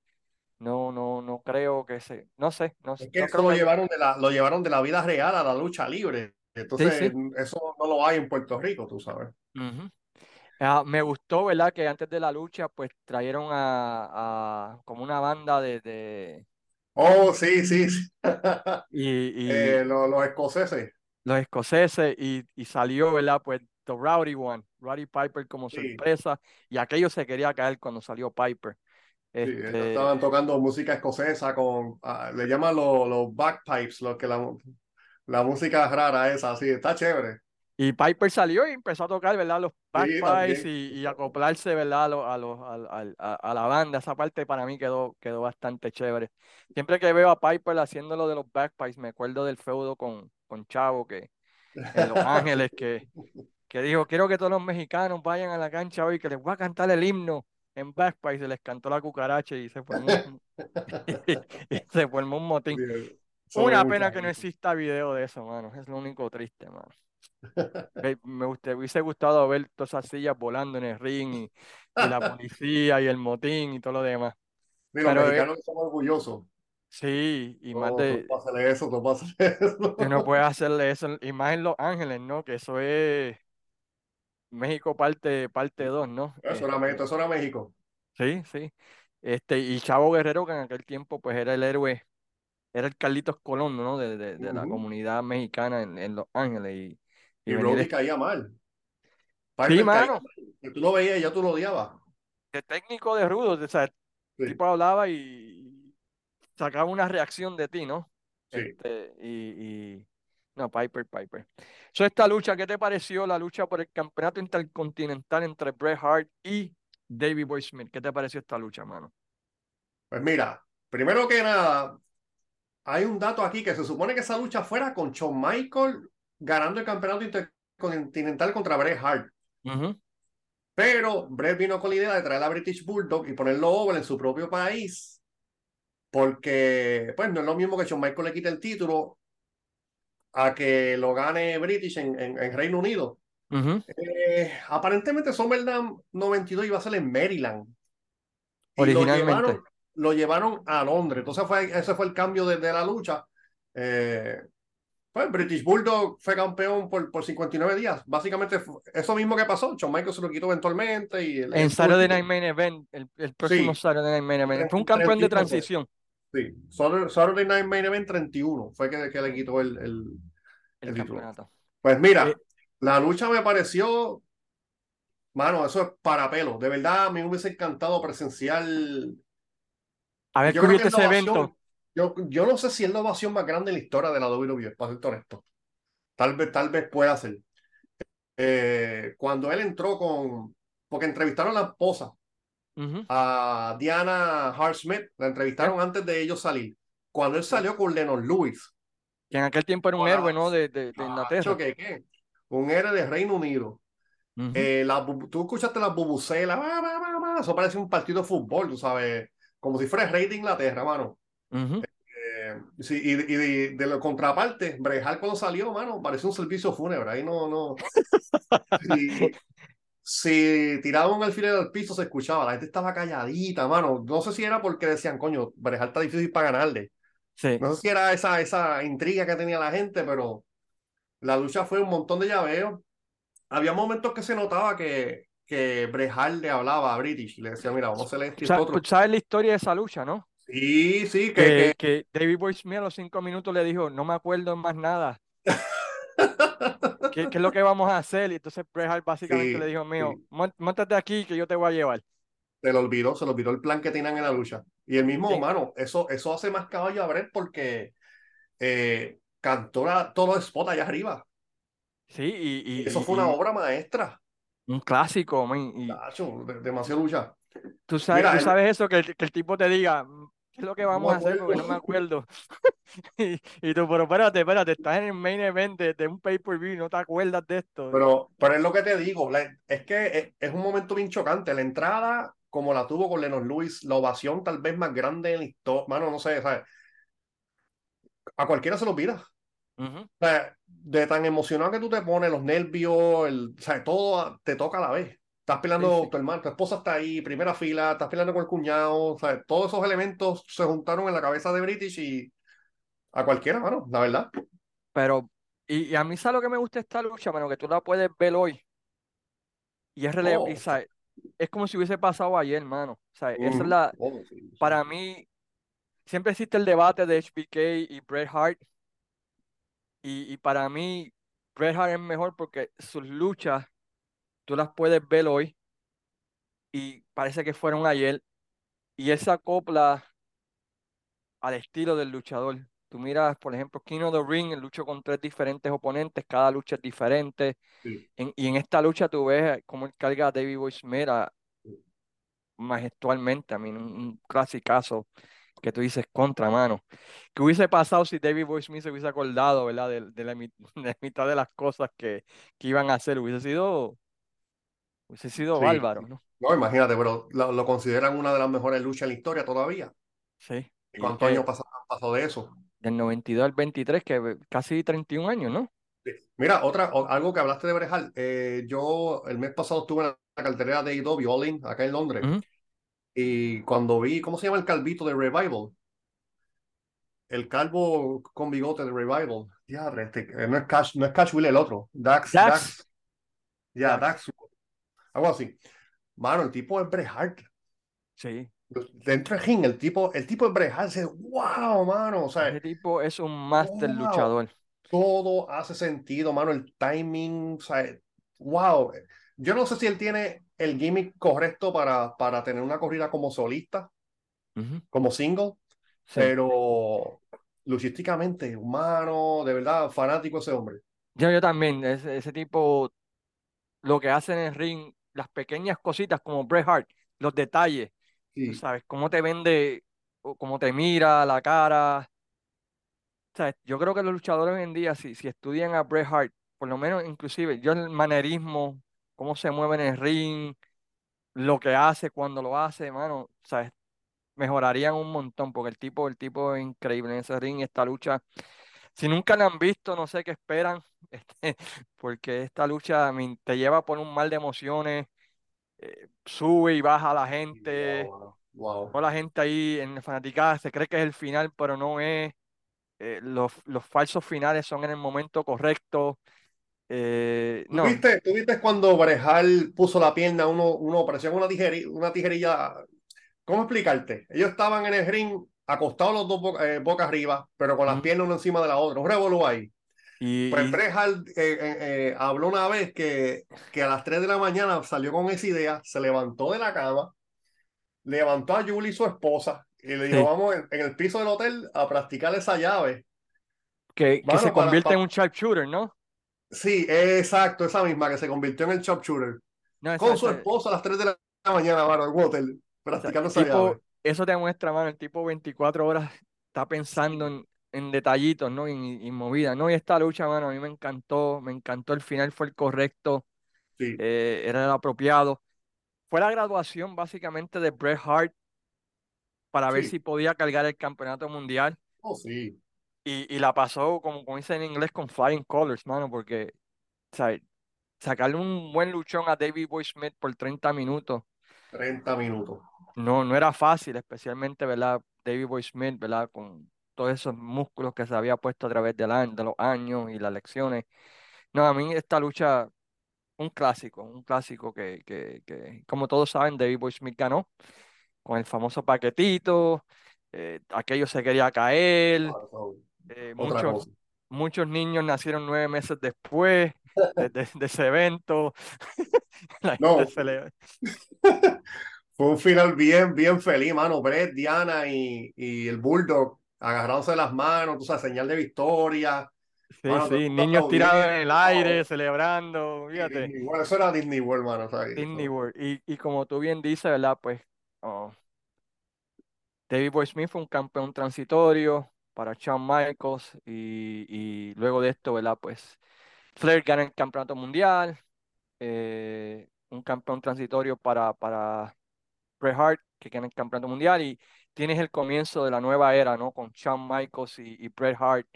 no, no, no creo que se, no sé, no, Es que no creo lo que llevaron de la, lo llevaron de la vida real a la lucha libre. Entonces, sí. eso no lo hay en Puerto Rico, tú sabes. Ah, me gustó, ¿verdad? Que antes de la lucha, pues trajeron a, a como una banda de, de Oh, sí, sí. sí. [laughs] y, [laughs] Eh, y lo- los escoceses. los escoceses y, y salió, ¿verdad? Pues The Rowdy One, Roddy Piper como Sí, sorpresa y aquello se quería caer cuando salió Piper. sí. Este, estaban tocando música escocesa con, ah, le llaman los, los bagpipes, lo que la, la música rara esa, sí, está chévere. Y Piper salió y empezó a tocar, ¿verdad? Los Sí, bagpipes también. y, y acoplarse, ¿verdad? A, los- a, los- al- al- a, a la banda. Esa parte para mí quedó, quedó bastante chévere. Siempre que veo a Piper haciendo lo de los bagpipes, me acuerdo del feudo con, con Chavo, que en Los Ángeles, que que dijo, quiero que todos los mexicanos vayan a la cancha hoy, que les voy a cantar el himno en y se les cantó la cucaracha y se formó un, [laughs] y se formó un motín. Una pena que no exista video de eso, mano. Es lo único triste, mano. Me guste- hubiese gustado ver todas esas sillas volando en el ring y, y la [laughs] policía y el motín y todo lo demás. Y los Pero eh, mexicanos somos orgullosos. sí, y más No, de, hacerle eso, no [laughs] eso. puedes hacerle eso, y más en Los Ángeles, ¿no? Que eso es México parte, parte 2, ¿no? Eso era, Este, eso era México. sí, sí. Este, y Chavo Guerrero, que en aquel tiempo pues era el héroe, era el Carlitos Colón, ¿no? De, de, de la comunidad mexicana en, en Los Ángeles. Y, y Y. Brody caía mal. Sí, caía mano, tú lo veías y ya tú lo odiabas. de técnico de rudo, o sea, el Sí, tipo hablaba y sacaba una reacción de ti, ¿no? sí. Este, y, y... No, Piper, Piper. So, esta lucha, ¿qué te pareció la lucha por el campeonato intercontinental entre Bret Hart y Davey Boy Smith? ¿Qué te pareció esta lucha, mano? Pues mira, primero que nada, hay un dato aquí que se supone que esa lucha fuera con Shawn Michael ganando el campeonato intercontinental contra Bret Hart. Ujú, Pero Bret vino con la idea de traer a British Bulldog y ponerlo over en su propio país. Porque, pues, no es lo mismo que Shawn Michael le quite el título a que lo gane British en, en, en Reino Unido. ujú. Eh, aparentemente SummerSlam 92 iba a ser en Maryland. Y lo Originalmente. llevaron, lo llevaron a Londres. Entonces fue, ese fue el cambio de, de la lucha. Eh, pues British Bulldog fue campeón por, por 59 días. Básicamente eso mismo que pasó. Shawn Michaels se lo quitó eventualmente. Y el, En el Saturday Night Main Event, el, el próximo Sí, Saturday Night Main Event. Fue un campeón de 31 fue. transición, Sí, Saturday, Night Main Event 31 fue que, que le quitó el, el, el campeonato. Pues mira, Eh, la lucha me pareció, mano, eso es para pelo. De verdad, a mí me hubiese encantado presenciar. haber cubierto ese evento. Yo, yo no sé si es la ovación más grande en la historia de la WWE, para ser honesto. Tal vez, tal vez pueda ser. Eh, cuando él entró con, porque entrevistaron a la esposa, Ujú, a Diana Hart Smith, la entrevistaron antes de ellos salir. Cuando él salió con Lennon Lewis, Que en aquel tiempo era un héroe, ¿no? De, de, de Inglaterra. que qué. Un héroe de Reino Unido. Ujú. Eh, la tú escuchaste las bubucelas, eso parece un partido de fútbol, tú sabes, como si fuera el rey de Inglaterra, mano. Ujú. Eh, sí, y y de, de la contraparte, Brejal cuando salió, mano, parece un servicio fúnebre, ahí no, no. [laughs] Si, si tiraban un alfiler al piso se escuchaba, la gente estaba calladita, mano. No sé si era porque decían, coño, Brejal está difícil para ganarle. Sí. No sé si era esa, esa intriga que tenía la gente, pero la lucha fue un montón de llaveos. Había momentos que se notaba que, que Brejal le hablaba a British y le decía, mira, vamos a hacer esto pues, ¿Sabes la historia de esa lucha, no? Sí, sí, que, Que, que David Boy Smith a los cinco minutos le dijo, no me acuerdo más nada. ¿Qué, qué es lo que vamos a hacer? Y entonces Bret Hart básicamente le Sí, dijo, mío, sí. "Món- móntate aquí que yo te voy a llevar. Se le olvidó, se le olvidó el plan que tenían en la lucha. Y el mismo, Sí. mano, eso, eso hace más caballo a Brett porque eh, cantó la- todos los spots allá arriba. Sí, y, y- Eso y- fue una y obra maestra. un clásico, man, Tacho, de- demasiada lucha. tú sabes, Mira, tú el- sabes eso, que el, que el tipo te diga, "Mm, ¿qué es lo que vamos a hacer? Porque no me acuerdo. [laughs] Y, y tú, pero espérate, espérate, estás en el main event de, de un pay-per-view y no te acuerdas de esto. Pero, pero es lo que te digo, la- es que es, es un momento bien chocante. La entrada, como la tuvo con Lennon Lewis, la ovación tal vez más grande en la historia, mano, no sé, ¿sabes? A cualquiera se lo pida. Ujú. O sea, de tan emocionado que tú te pones, los nervios, el, o sea, todo te toca a la vez. Estás peleando Sí, con tu hermano, tu esposa está ahí, primera fila, estás peleando con el cuñado, todos esos elementos se juntaron en la cabeza de British y a cualquiera, mano, la verdad. Pero, y, y a mí, ¿sabes lo que me gusta esta lucha, mano? Que tú la puedes ver hoy. Y es rele- y, Oh, ¿sabes? Es como si hubiese pasado ayer, mano. O sea, esa es ujú, la, oh, sí, sí. para mí, siempre existe el debate de HBK y Bret Hart. Y, y para mí, Bret Hart es mejor porque sus luchas, tú las puedes ver hoy y parece que fueron ayer. Y él se acopla al estilo del luchador. Tú miras, por ejemplo, King of the Ring, él luchó con tres diferentes oponentes, cada lucha es diferente. Sí, En- y en esta lucha tú ves cómo él carga a David Boy Smith a- sí. majestualmente. A mí, un, un clasicazo que tú dices contra mano. ¿Qué hubiese pasado si David Boy Smith se hubiese acordado, ¿verdad? De, de la, [laughs] de la mitad de las cosas que, que iban a hacer. Hubiese sido, hubiese sido Sí, bárbaro. ¿no? No, imagínate, pero lo, lo consideran una de las mejores luchas en la historia todavía. Sí. ¿Y cuántos años han pasado de eso? del 92 al 23, que casi 31 años, ¿no? Sí. Mira, otra, o- algo que hablaste de Brejal. eh, yo el mes pasado estuve en la cartelera de AEW, All In, acá en Londres. Y cuando vi, ¿cómo se llama el calvito de Revival? El calvo con bigote de Revival. Diadre, este, eh, no es Cash, no es Cash Will el otro. Dax, Dax. Dax. Ya, Dax. Dax. Algo así. Mano, el tipo es Bret Hart. Sí, Dentro del ring, el tipo, el tipo es Bret Hart. Dice, wow, mano. O sea, ese tipo es un máster wow. luchador. todo hace sentido, mano. El timing, o sea, wow. Yo no sé si él tiene el gimmick correcto para, para tener una corrida como solista, Ujú. como single, Sí. pero luchísticamente, humano, de verdad, fanático ese hombre. Yo, yo también, ese, ese tipo, lo que hace en el ring, las pequeñas cositas como Bret Hart, los detalles, Sí, sabes, cómo te vende, cómo te mira la cara. ¿Sabes? Yo creo que los luchadores hoy en día, si, si estudian a Bret Hart, por lo menos inclusive, yo el manerismo, cómo se mueve en el ring, lo que hace cuando lo hace, mano, ¿sabes? Mejorarían un montón, porque el tipo, el tipo es increíble en ese ring, esta lucha. Si nunca la han visto, no sé qué esperan, [laughs] este, porque esta lucha me- te lleva por un mal de emociones, eh, sube y baja la gente, wow, wow. toda la gente ahí en fanaticada se cree que es el final, pero no es. eh, los, los falsos finales son en el momento correcto. eh, ¿Tú viste, tú viste cuando Brejal puso la pierna, uno, uno parecía una, tijeri- una tijerilla? ¿Cómo explicarte? Ellos estaban en el ring acostados los dos boca, eh, boca arriba, pero con las piernas uno encima de la otra. Un revolú ahí. Y, Pues Brejal eh, eh, eh, habló una vez que, que a las 3 de la mañana salió con esa idea, se levantó de la cama, levantó a Julie, su esposa, y le dijo, sí, vamos en, en el piso del hotel a practicar esa llave. que, que se para, convierte en un sharpshooter, ¿no? Sí, exacto, esa misma que se convirtió en el sharpshooter. No, Con su esposa a las 3 de la mañana, mano, en un hotel, o sea, practicando esa llave. eso te muestra, mano, el tipo 24 horas está pensando en, en detallitos, ¿no? Y, y movidas, ¿no? Y esta lucha, mano, a mí me encantó, me encantó, el final fue el correcto, sí, eh, era el apropiado. Fue la graduación básicamente de Bret Hart para ver si podía cargar el campeonato mundial. Oh, sí. Y, y la pasó, como, como dicen en inglés, con flying colors, mano, porque sacarle un buen luchón a David Boy Smith por 30 minutos 30 minutos. no, no era fácil, especialmente, ¿verdad? David Boy Smith, ¿verdad? Con todos esos músculos que se había puesto a través del año, de los años y las lecciones. No, a mí esta lucha, un clásico, un clásico que, que, que como todos saben, David Boy Smith ganó con el famoso paquetito, eh, aquello se quería caer, eh, muchos, muchos niños nacieron nueve meses después de, de- de ese evento. [laughs] La gente No, se le... [laughs] fue un final bien, bien feliz, mano. Brett, Diana y, y el Bulldog agarrándose las manos, tú sabes, señal de victoria. Sí, Mano, sí, niños tirados en el aire, celebrando, fíjate, Disney World, eso era Disney World, mano. ¿sabes? Disney World. Y, y como tú bien dices, ¿verdad? Pues oh, David Boy Smith fue un campeón transitorio para Shawn Michaels y, y luego de esto, ¿verdad? Pues Flair gana el campeonato mundial, eh, un campeón transitorio para, para Bret Hart, que gana el campeonato mundial y tienes el comienzo de la nueva era, ¿no? Con Shawn Michaels y, y Bret Hart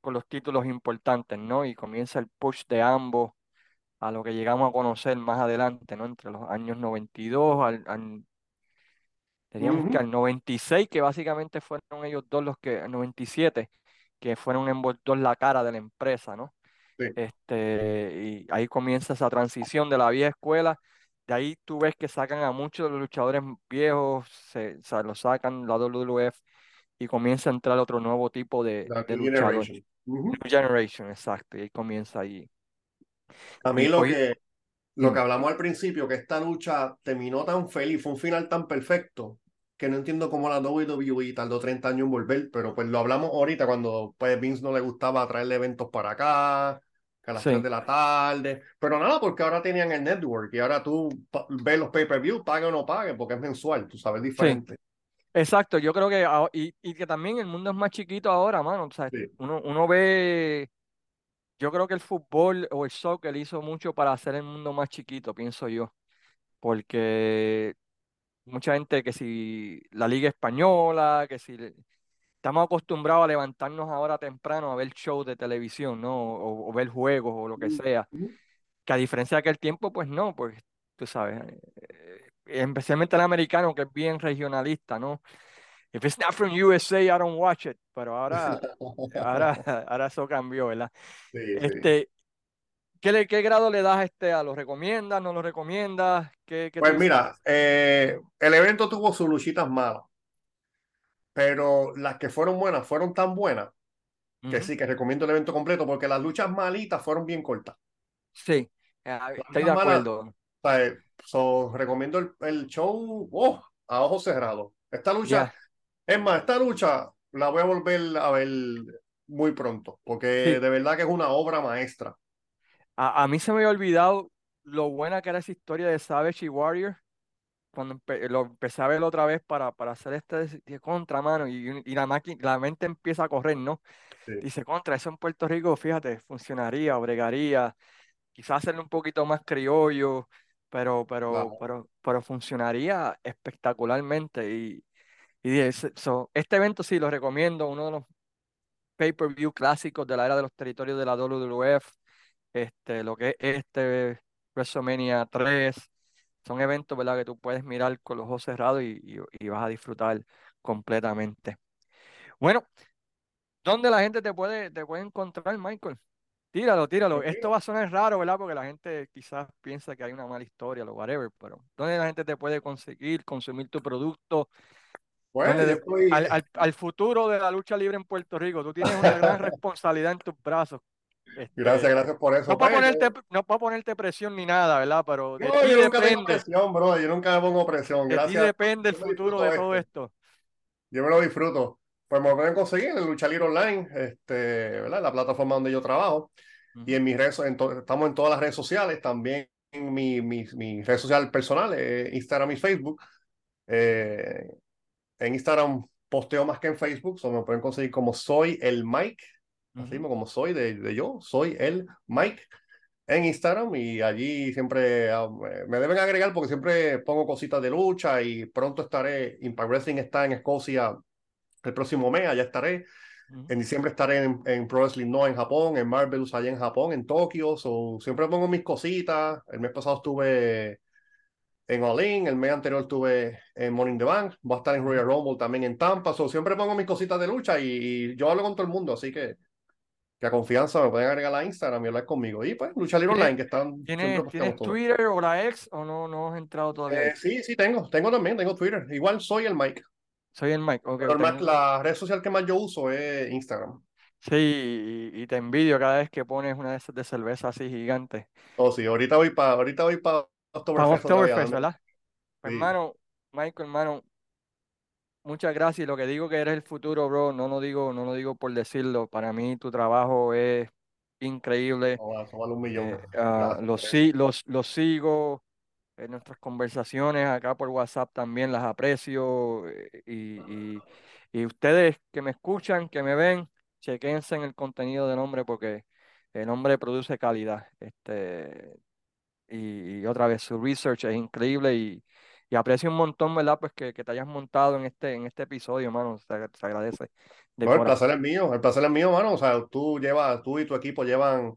con los títulos importantes, ¿no? Y comienza el push de ambos a lo que llegamos a conocer más adelante, ¿no? Entre los años 92 al, al- teníamos que Ujú, al 96, que básicamente fueron ellos dos los que, al 97, que fueron envueltos la cara de la empresa, ¿no? sí. Este, y ahí comienza esa transición de la vieja escuela. De ahí tú ves que sacan a muchos de los luchadores viejos, se, los sacan la WWF y comienza a entrar otro nuevo tipo de, La de New luchador. Generation. Exacto, y ahí comienza ahí. A mí Y lo hoy, que, lo que hablamos al principio, que esta lucha terminó tan feliz, fue un final tan perfecto, que no entiendo cómo la WWE tardó 30 años en volver, pero pues lo hablamos ahorita cuando pues Vince no le gustaba traerle eventos para acá, a las 3 sí, de la tarde, pero nada, porque ahora tenían el network y ahora tú ves los pay-per-view, pague o no pague, porque es mensual, tú sabes, sí, diferente. exacto. Yo creo que, y, y que también el mundo es más chiquito ahora, mano. O sea, Sí, uno, uno ve, yo creo que el fútbol o el soccer hizo mucho para hacer el mundo más chiquito, pienso yo. Porque mucha gente que si la Liga Española, que si estamos acostumbrados a levantarnos ahora temprano a ver shows de televisión, ¿no? O, o ver juegos o lo que sea. Que a diferencia de aquel tiempo, pues no, pues tú sabes, eh, especialmente el americano que es bien regionalista, ¿no? If it's not from USA, I don't watch it. Pero ahora, ahora, [laughs] [laughs] ahora eso cambió, ¿verdad? Sí, sí. Este, ¿qué, le- qué grado le das a este? ¿A lo recomiendas? ¿No lo recomiendas? ¿Qué, qué Pues mira, eh, el evento tuvo sus luchitas malas, pero las que fueron buenas fueron tan buenas que sí, que recomiendo el evento completo porque las luchas malitas fueron bien cortas. Sí, Las estoy de malas, acuerdo. o sea, eh, so, recomiendo el, el show oh, a ojos cerrados. Esta lucha, es más, esta lucha la voy a volver a ver muy pronto porque sí. de verdad que es una obra maestra. A, a mí se me había olvidado lo buena que era esa historia de Savage y Warrior. Cuando empe- lo empecé a ver otra vez para, para hacer este de- contra, mano, y, y la, máquina, la mente empieza a correr, ¿no? Sí, Dice, contra, eso en Puerto Rico, fíjate, funcionaría, bregaría, quizás hacerlo un poquito más criollo, pero, pero, pero, pero funcionaría espectacularmente. Y, y dije, "So- so, este evento sí lo recomiendo, uno de los pay-per-view clásicos de la era de los territorios de la WWF, este, lo que es este WrestleMania 3, son eventos, ¿verdad? Que tú puedes mirar con los ojos cerrados y, y- y vas a disfrutar completamente. Bueno, ¿dónde la gente te puede, te puede encontrar, Michael? Tíralo, tíralo. Esto va a sonar raro, ¿verdad? Porque la gente quizás piensa que hay una mala historia, o whatever, pero ¿dónde la gente te puede conseguir, consumir tu producto? ¿Dónde pues al- al futuro de la lucha libre en Puerto Rico, tú tienes una gran [laughs] responsabilidad en tus brazos. Gracias, Este, gracias por no eso. para Pues, ponerte, yo- no para ponerte presión ni nada, ¿verdad? Pero de no, ti yo nunca tengo depende, presión, bro, yo nunca me pongo presión. de ti Gracias, depende el futuro de todo esto. esto. Yo me lo disfruto. Pues me pueden conseguir en Lucha Libre Online, este, ¿verdad? La plataforma donde yo trabajo. Y en mis redes, en estamos en todas las redes sociales, también en mi, mi, mi red social personal, eh, Instagram y Facebook. Eh, en Instagram posteo más que en Facebook, so me pueden conseguir como soy el Mike, así mismo como soy de, de yo, soy el Mike en Instagram y allí siempre ah, me- deben agregar porque siempre pongo cositas de lucha y pronto estaré, Impact Wrestling está en Escocia el próximo mes, allá estaré. En diciembre estaré en, en Pro Wrestling No en Japón, en Marvelous allá en Japón, en Tokio. So, siempre pongo mis cositas. El mes pasado estuve en All In, el mes anterior estuve en Morning the Bank. Voy a estar en. Royal Rumble también en Tampa. So, siempre pongo mis cositas de lucha y, y yo hablo con todo el mundo. Así que, que a confianza me pueden agregar a Instagram y hablar conmigo. Y pues, Lucha Libre ¿Tienes, Online, que están, tienes, tienes todo. Twitter o la ex o no, no has entrado todavía? Eh, sí, sí, tengo. Tengo también, tengo Twitter. Igual soy el Mike. Soy el Mike, ok, Pero más- la red social que más yo uso es Instagram. Sí, y, y te envidio cada vez que pones una de esas de cerveza así gigante. Oh, sí, ahorita voy para ahorita voy para Oktoberfest. Oktoberfest, dando- ¿verdad? Sí, hermano, Michael, hermano, muchas gracias. Y lo que digo que eres el futuro, bro, no lo digo, no lo digo por decirlo. Para mí tu trabajo es increíble. no, eso vale un millón. Eh, [laughs] ah, los, los sigo. En nuestras conversaciones acá por WhatsApp también las aprecio. eh, Y, y, y ustedes que me escuchan, que me ven, chequense en el contenido del hombre porque el hombre produce calidad. Este, y, y otra vez, su research es increíble y, y aprecio un montón, ¿verdad? Pues que, que te hayas montado en este, en este episodio, hermano. Se, se agradece No, el placer es mío, el placer es mío, mano. O sea, tú llevas, tú y tu equipo llevan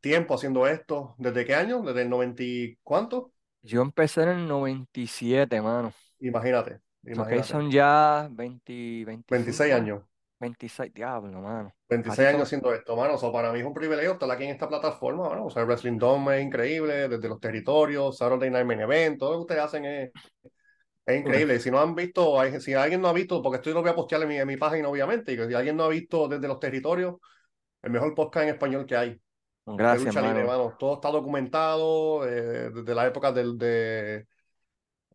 tiempo haciendo esto. ¿Desde qué año? ¿Desde el 90 y cuánto? Yo empecé en el 97, mano. Imagínate, imagínate. son ya 20, 26 25, años. 26, diablo, mano. 26 Ratito años haciendo esto, mano. O sea, para mí es un privilegio estar aquí en esta plataforma, mano. O sea, el Wrestling Dome es increíble, desde los territorios, Saturday Night Main Event, todo lo que ustedes hacen es, es increíble. Si no han visto, hay- si alguien no ha visto, porque esto yo lo voy a postear en mi, en mi página, obviamente, y que si alguien no ha visto desde los territorios, el mejor podcast en español que hay. de Gracias, lucha libre, hermano. Todo está documentado eh, desde la época del, de,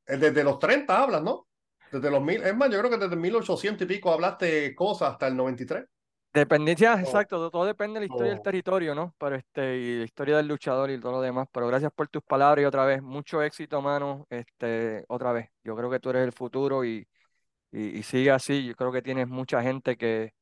eh, desde los 30 hablas, ¿no? Desde los mil, es más, yo creo que desde 1800 y pico hablaste cosas hasta el 93. Dependencia, Oh, exacto, todo, depende de la historia del oh, territorio, ¿no? Pero este, y la historia del luchador y todo lo demás. Pero gracias por tus palabras y otra vez, mucho éxito, mano. Este, otra vez, yo creo que tú eres el futuro y, y, y sigue así. Yo creo que tienes mucha gente que,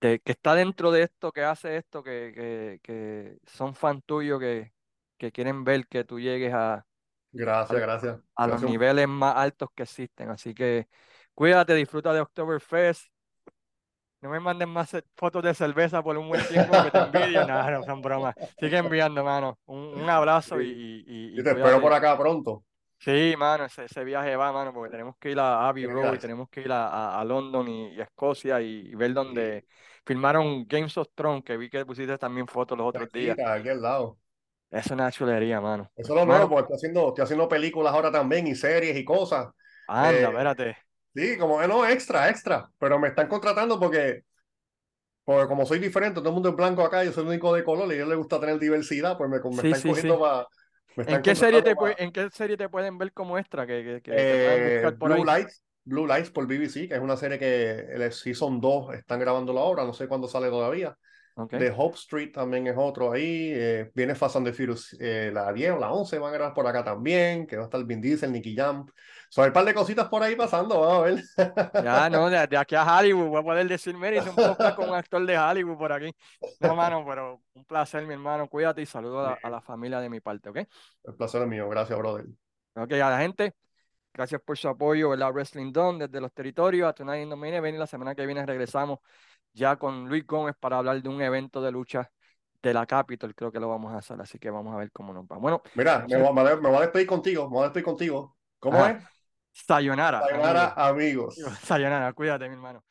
que, que está dentro de esto, que hace esto, que, que, que son fan tuyos, que, que quieren ver que tú llegues a, gracias, gracias. a los niveles más altos que existen. Así que cuídate, disfruta de Oktoberfest No me manden más fotos de cerveza por un buen tiempo que te envidio. Nada, no son bromas. Sigue enviando, mano. Un, un abrazo y, y, y, y te espero por acá pronto. Sí, mano, ese, ese, viaje va, mano, porque tenemos que ir a Abbey Road y tenemos que ir a, a, a London y, y, a Escocia y, ver donde filmaron Games of Thrones, que vi que pusiste también fotos los otros aquí, días. Aquí al lado. Es una chulería, mano. Eso es lo nuevo, porque estoy haciendo, estoy haciendo películas ahora también y series y cosas. Anda, eh, espérate. Sí, como no, extra, extra. Pero me están contratando porque, porque como soy diferente, todo el mundo es blanco acá, yo soy el único de color y a ellos les gusta tener diversidad, pues me, me sí, están sí, cogiendo sí. para ¿En qué, serie te ¿En qué serie te pueden ver como extra? Que, que, que eh, Blue ahí? Lights, Blue Lights por BBC, que es una serie que el Season 2 están grabando la obra, no sé cuándo sale todavía. Okay. The Hope Street también es otro ahí. Eh, viene Fast and the Furious, eh, la 10 o la 11 van a grabar por acá también, que va a estar Vin Diesel, Nicky Jam. Son un par de cositas por ahí pasando, vamos a ver. Ya, no, de, de, aquí a Hollywood voy a poder decir, mira, un podcast con un [laughs] actor de Hollywood por aquí. No, hermano, pero un placer, mi hermano. Cuídate y saludo a, a, la familia de mi parte, ¿ok? El placer es mío, gracias, brother. Ok, a la gente, gracias por su apoyo, ¿verdad? Wrestling Don desde los territorios. A Tonight in the Main Event. La semana que viene regresamos ya con Luis Gómez para hablar de un evento de lucha de la Capitol, creo que lo vamos a hacer, así que vamos a ver cómo nos va. Bueno, mira, me voy, a, me voy a despedir contigo, me voy a despedir contigo. ¿Cómo Ajá. es? Sayonara. Sayonara, amigos. amigos. Sayonara, cuídate, mi hermano.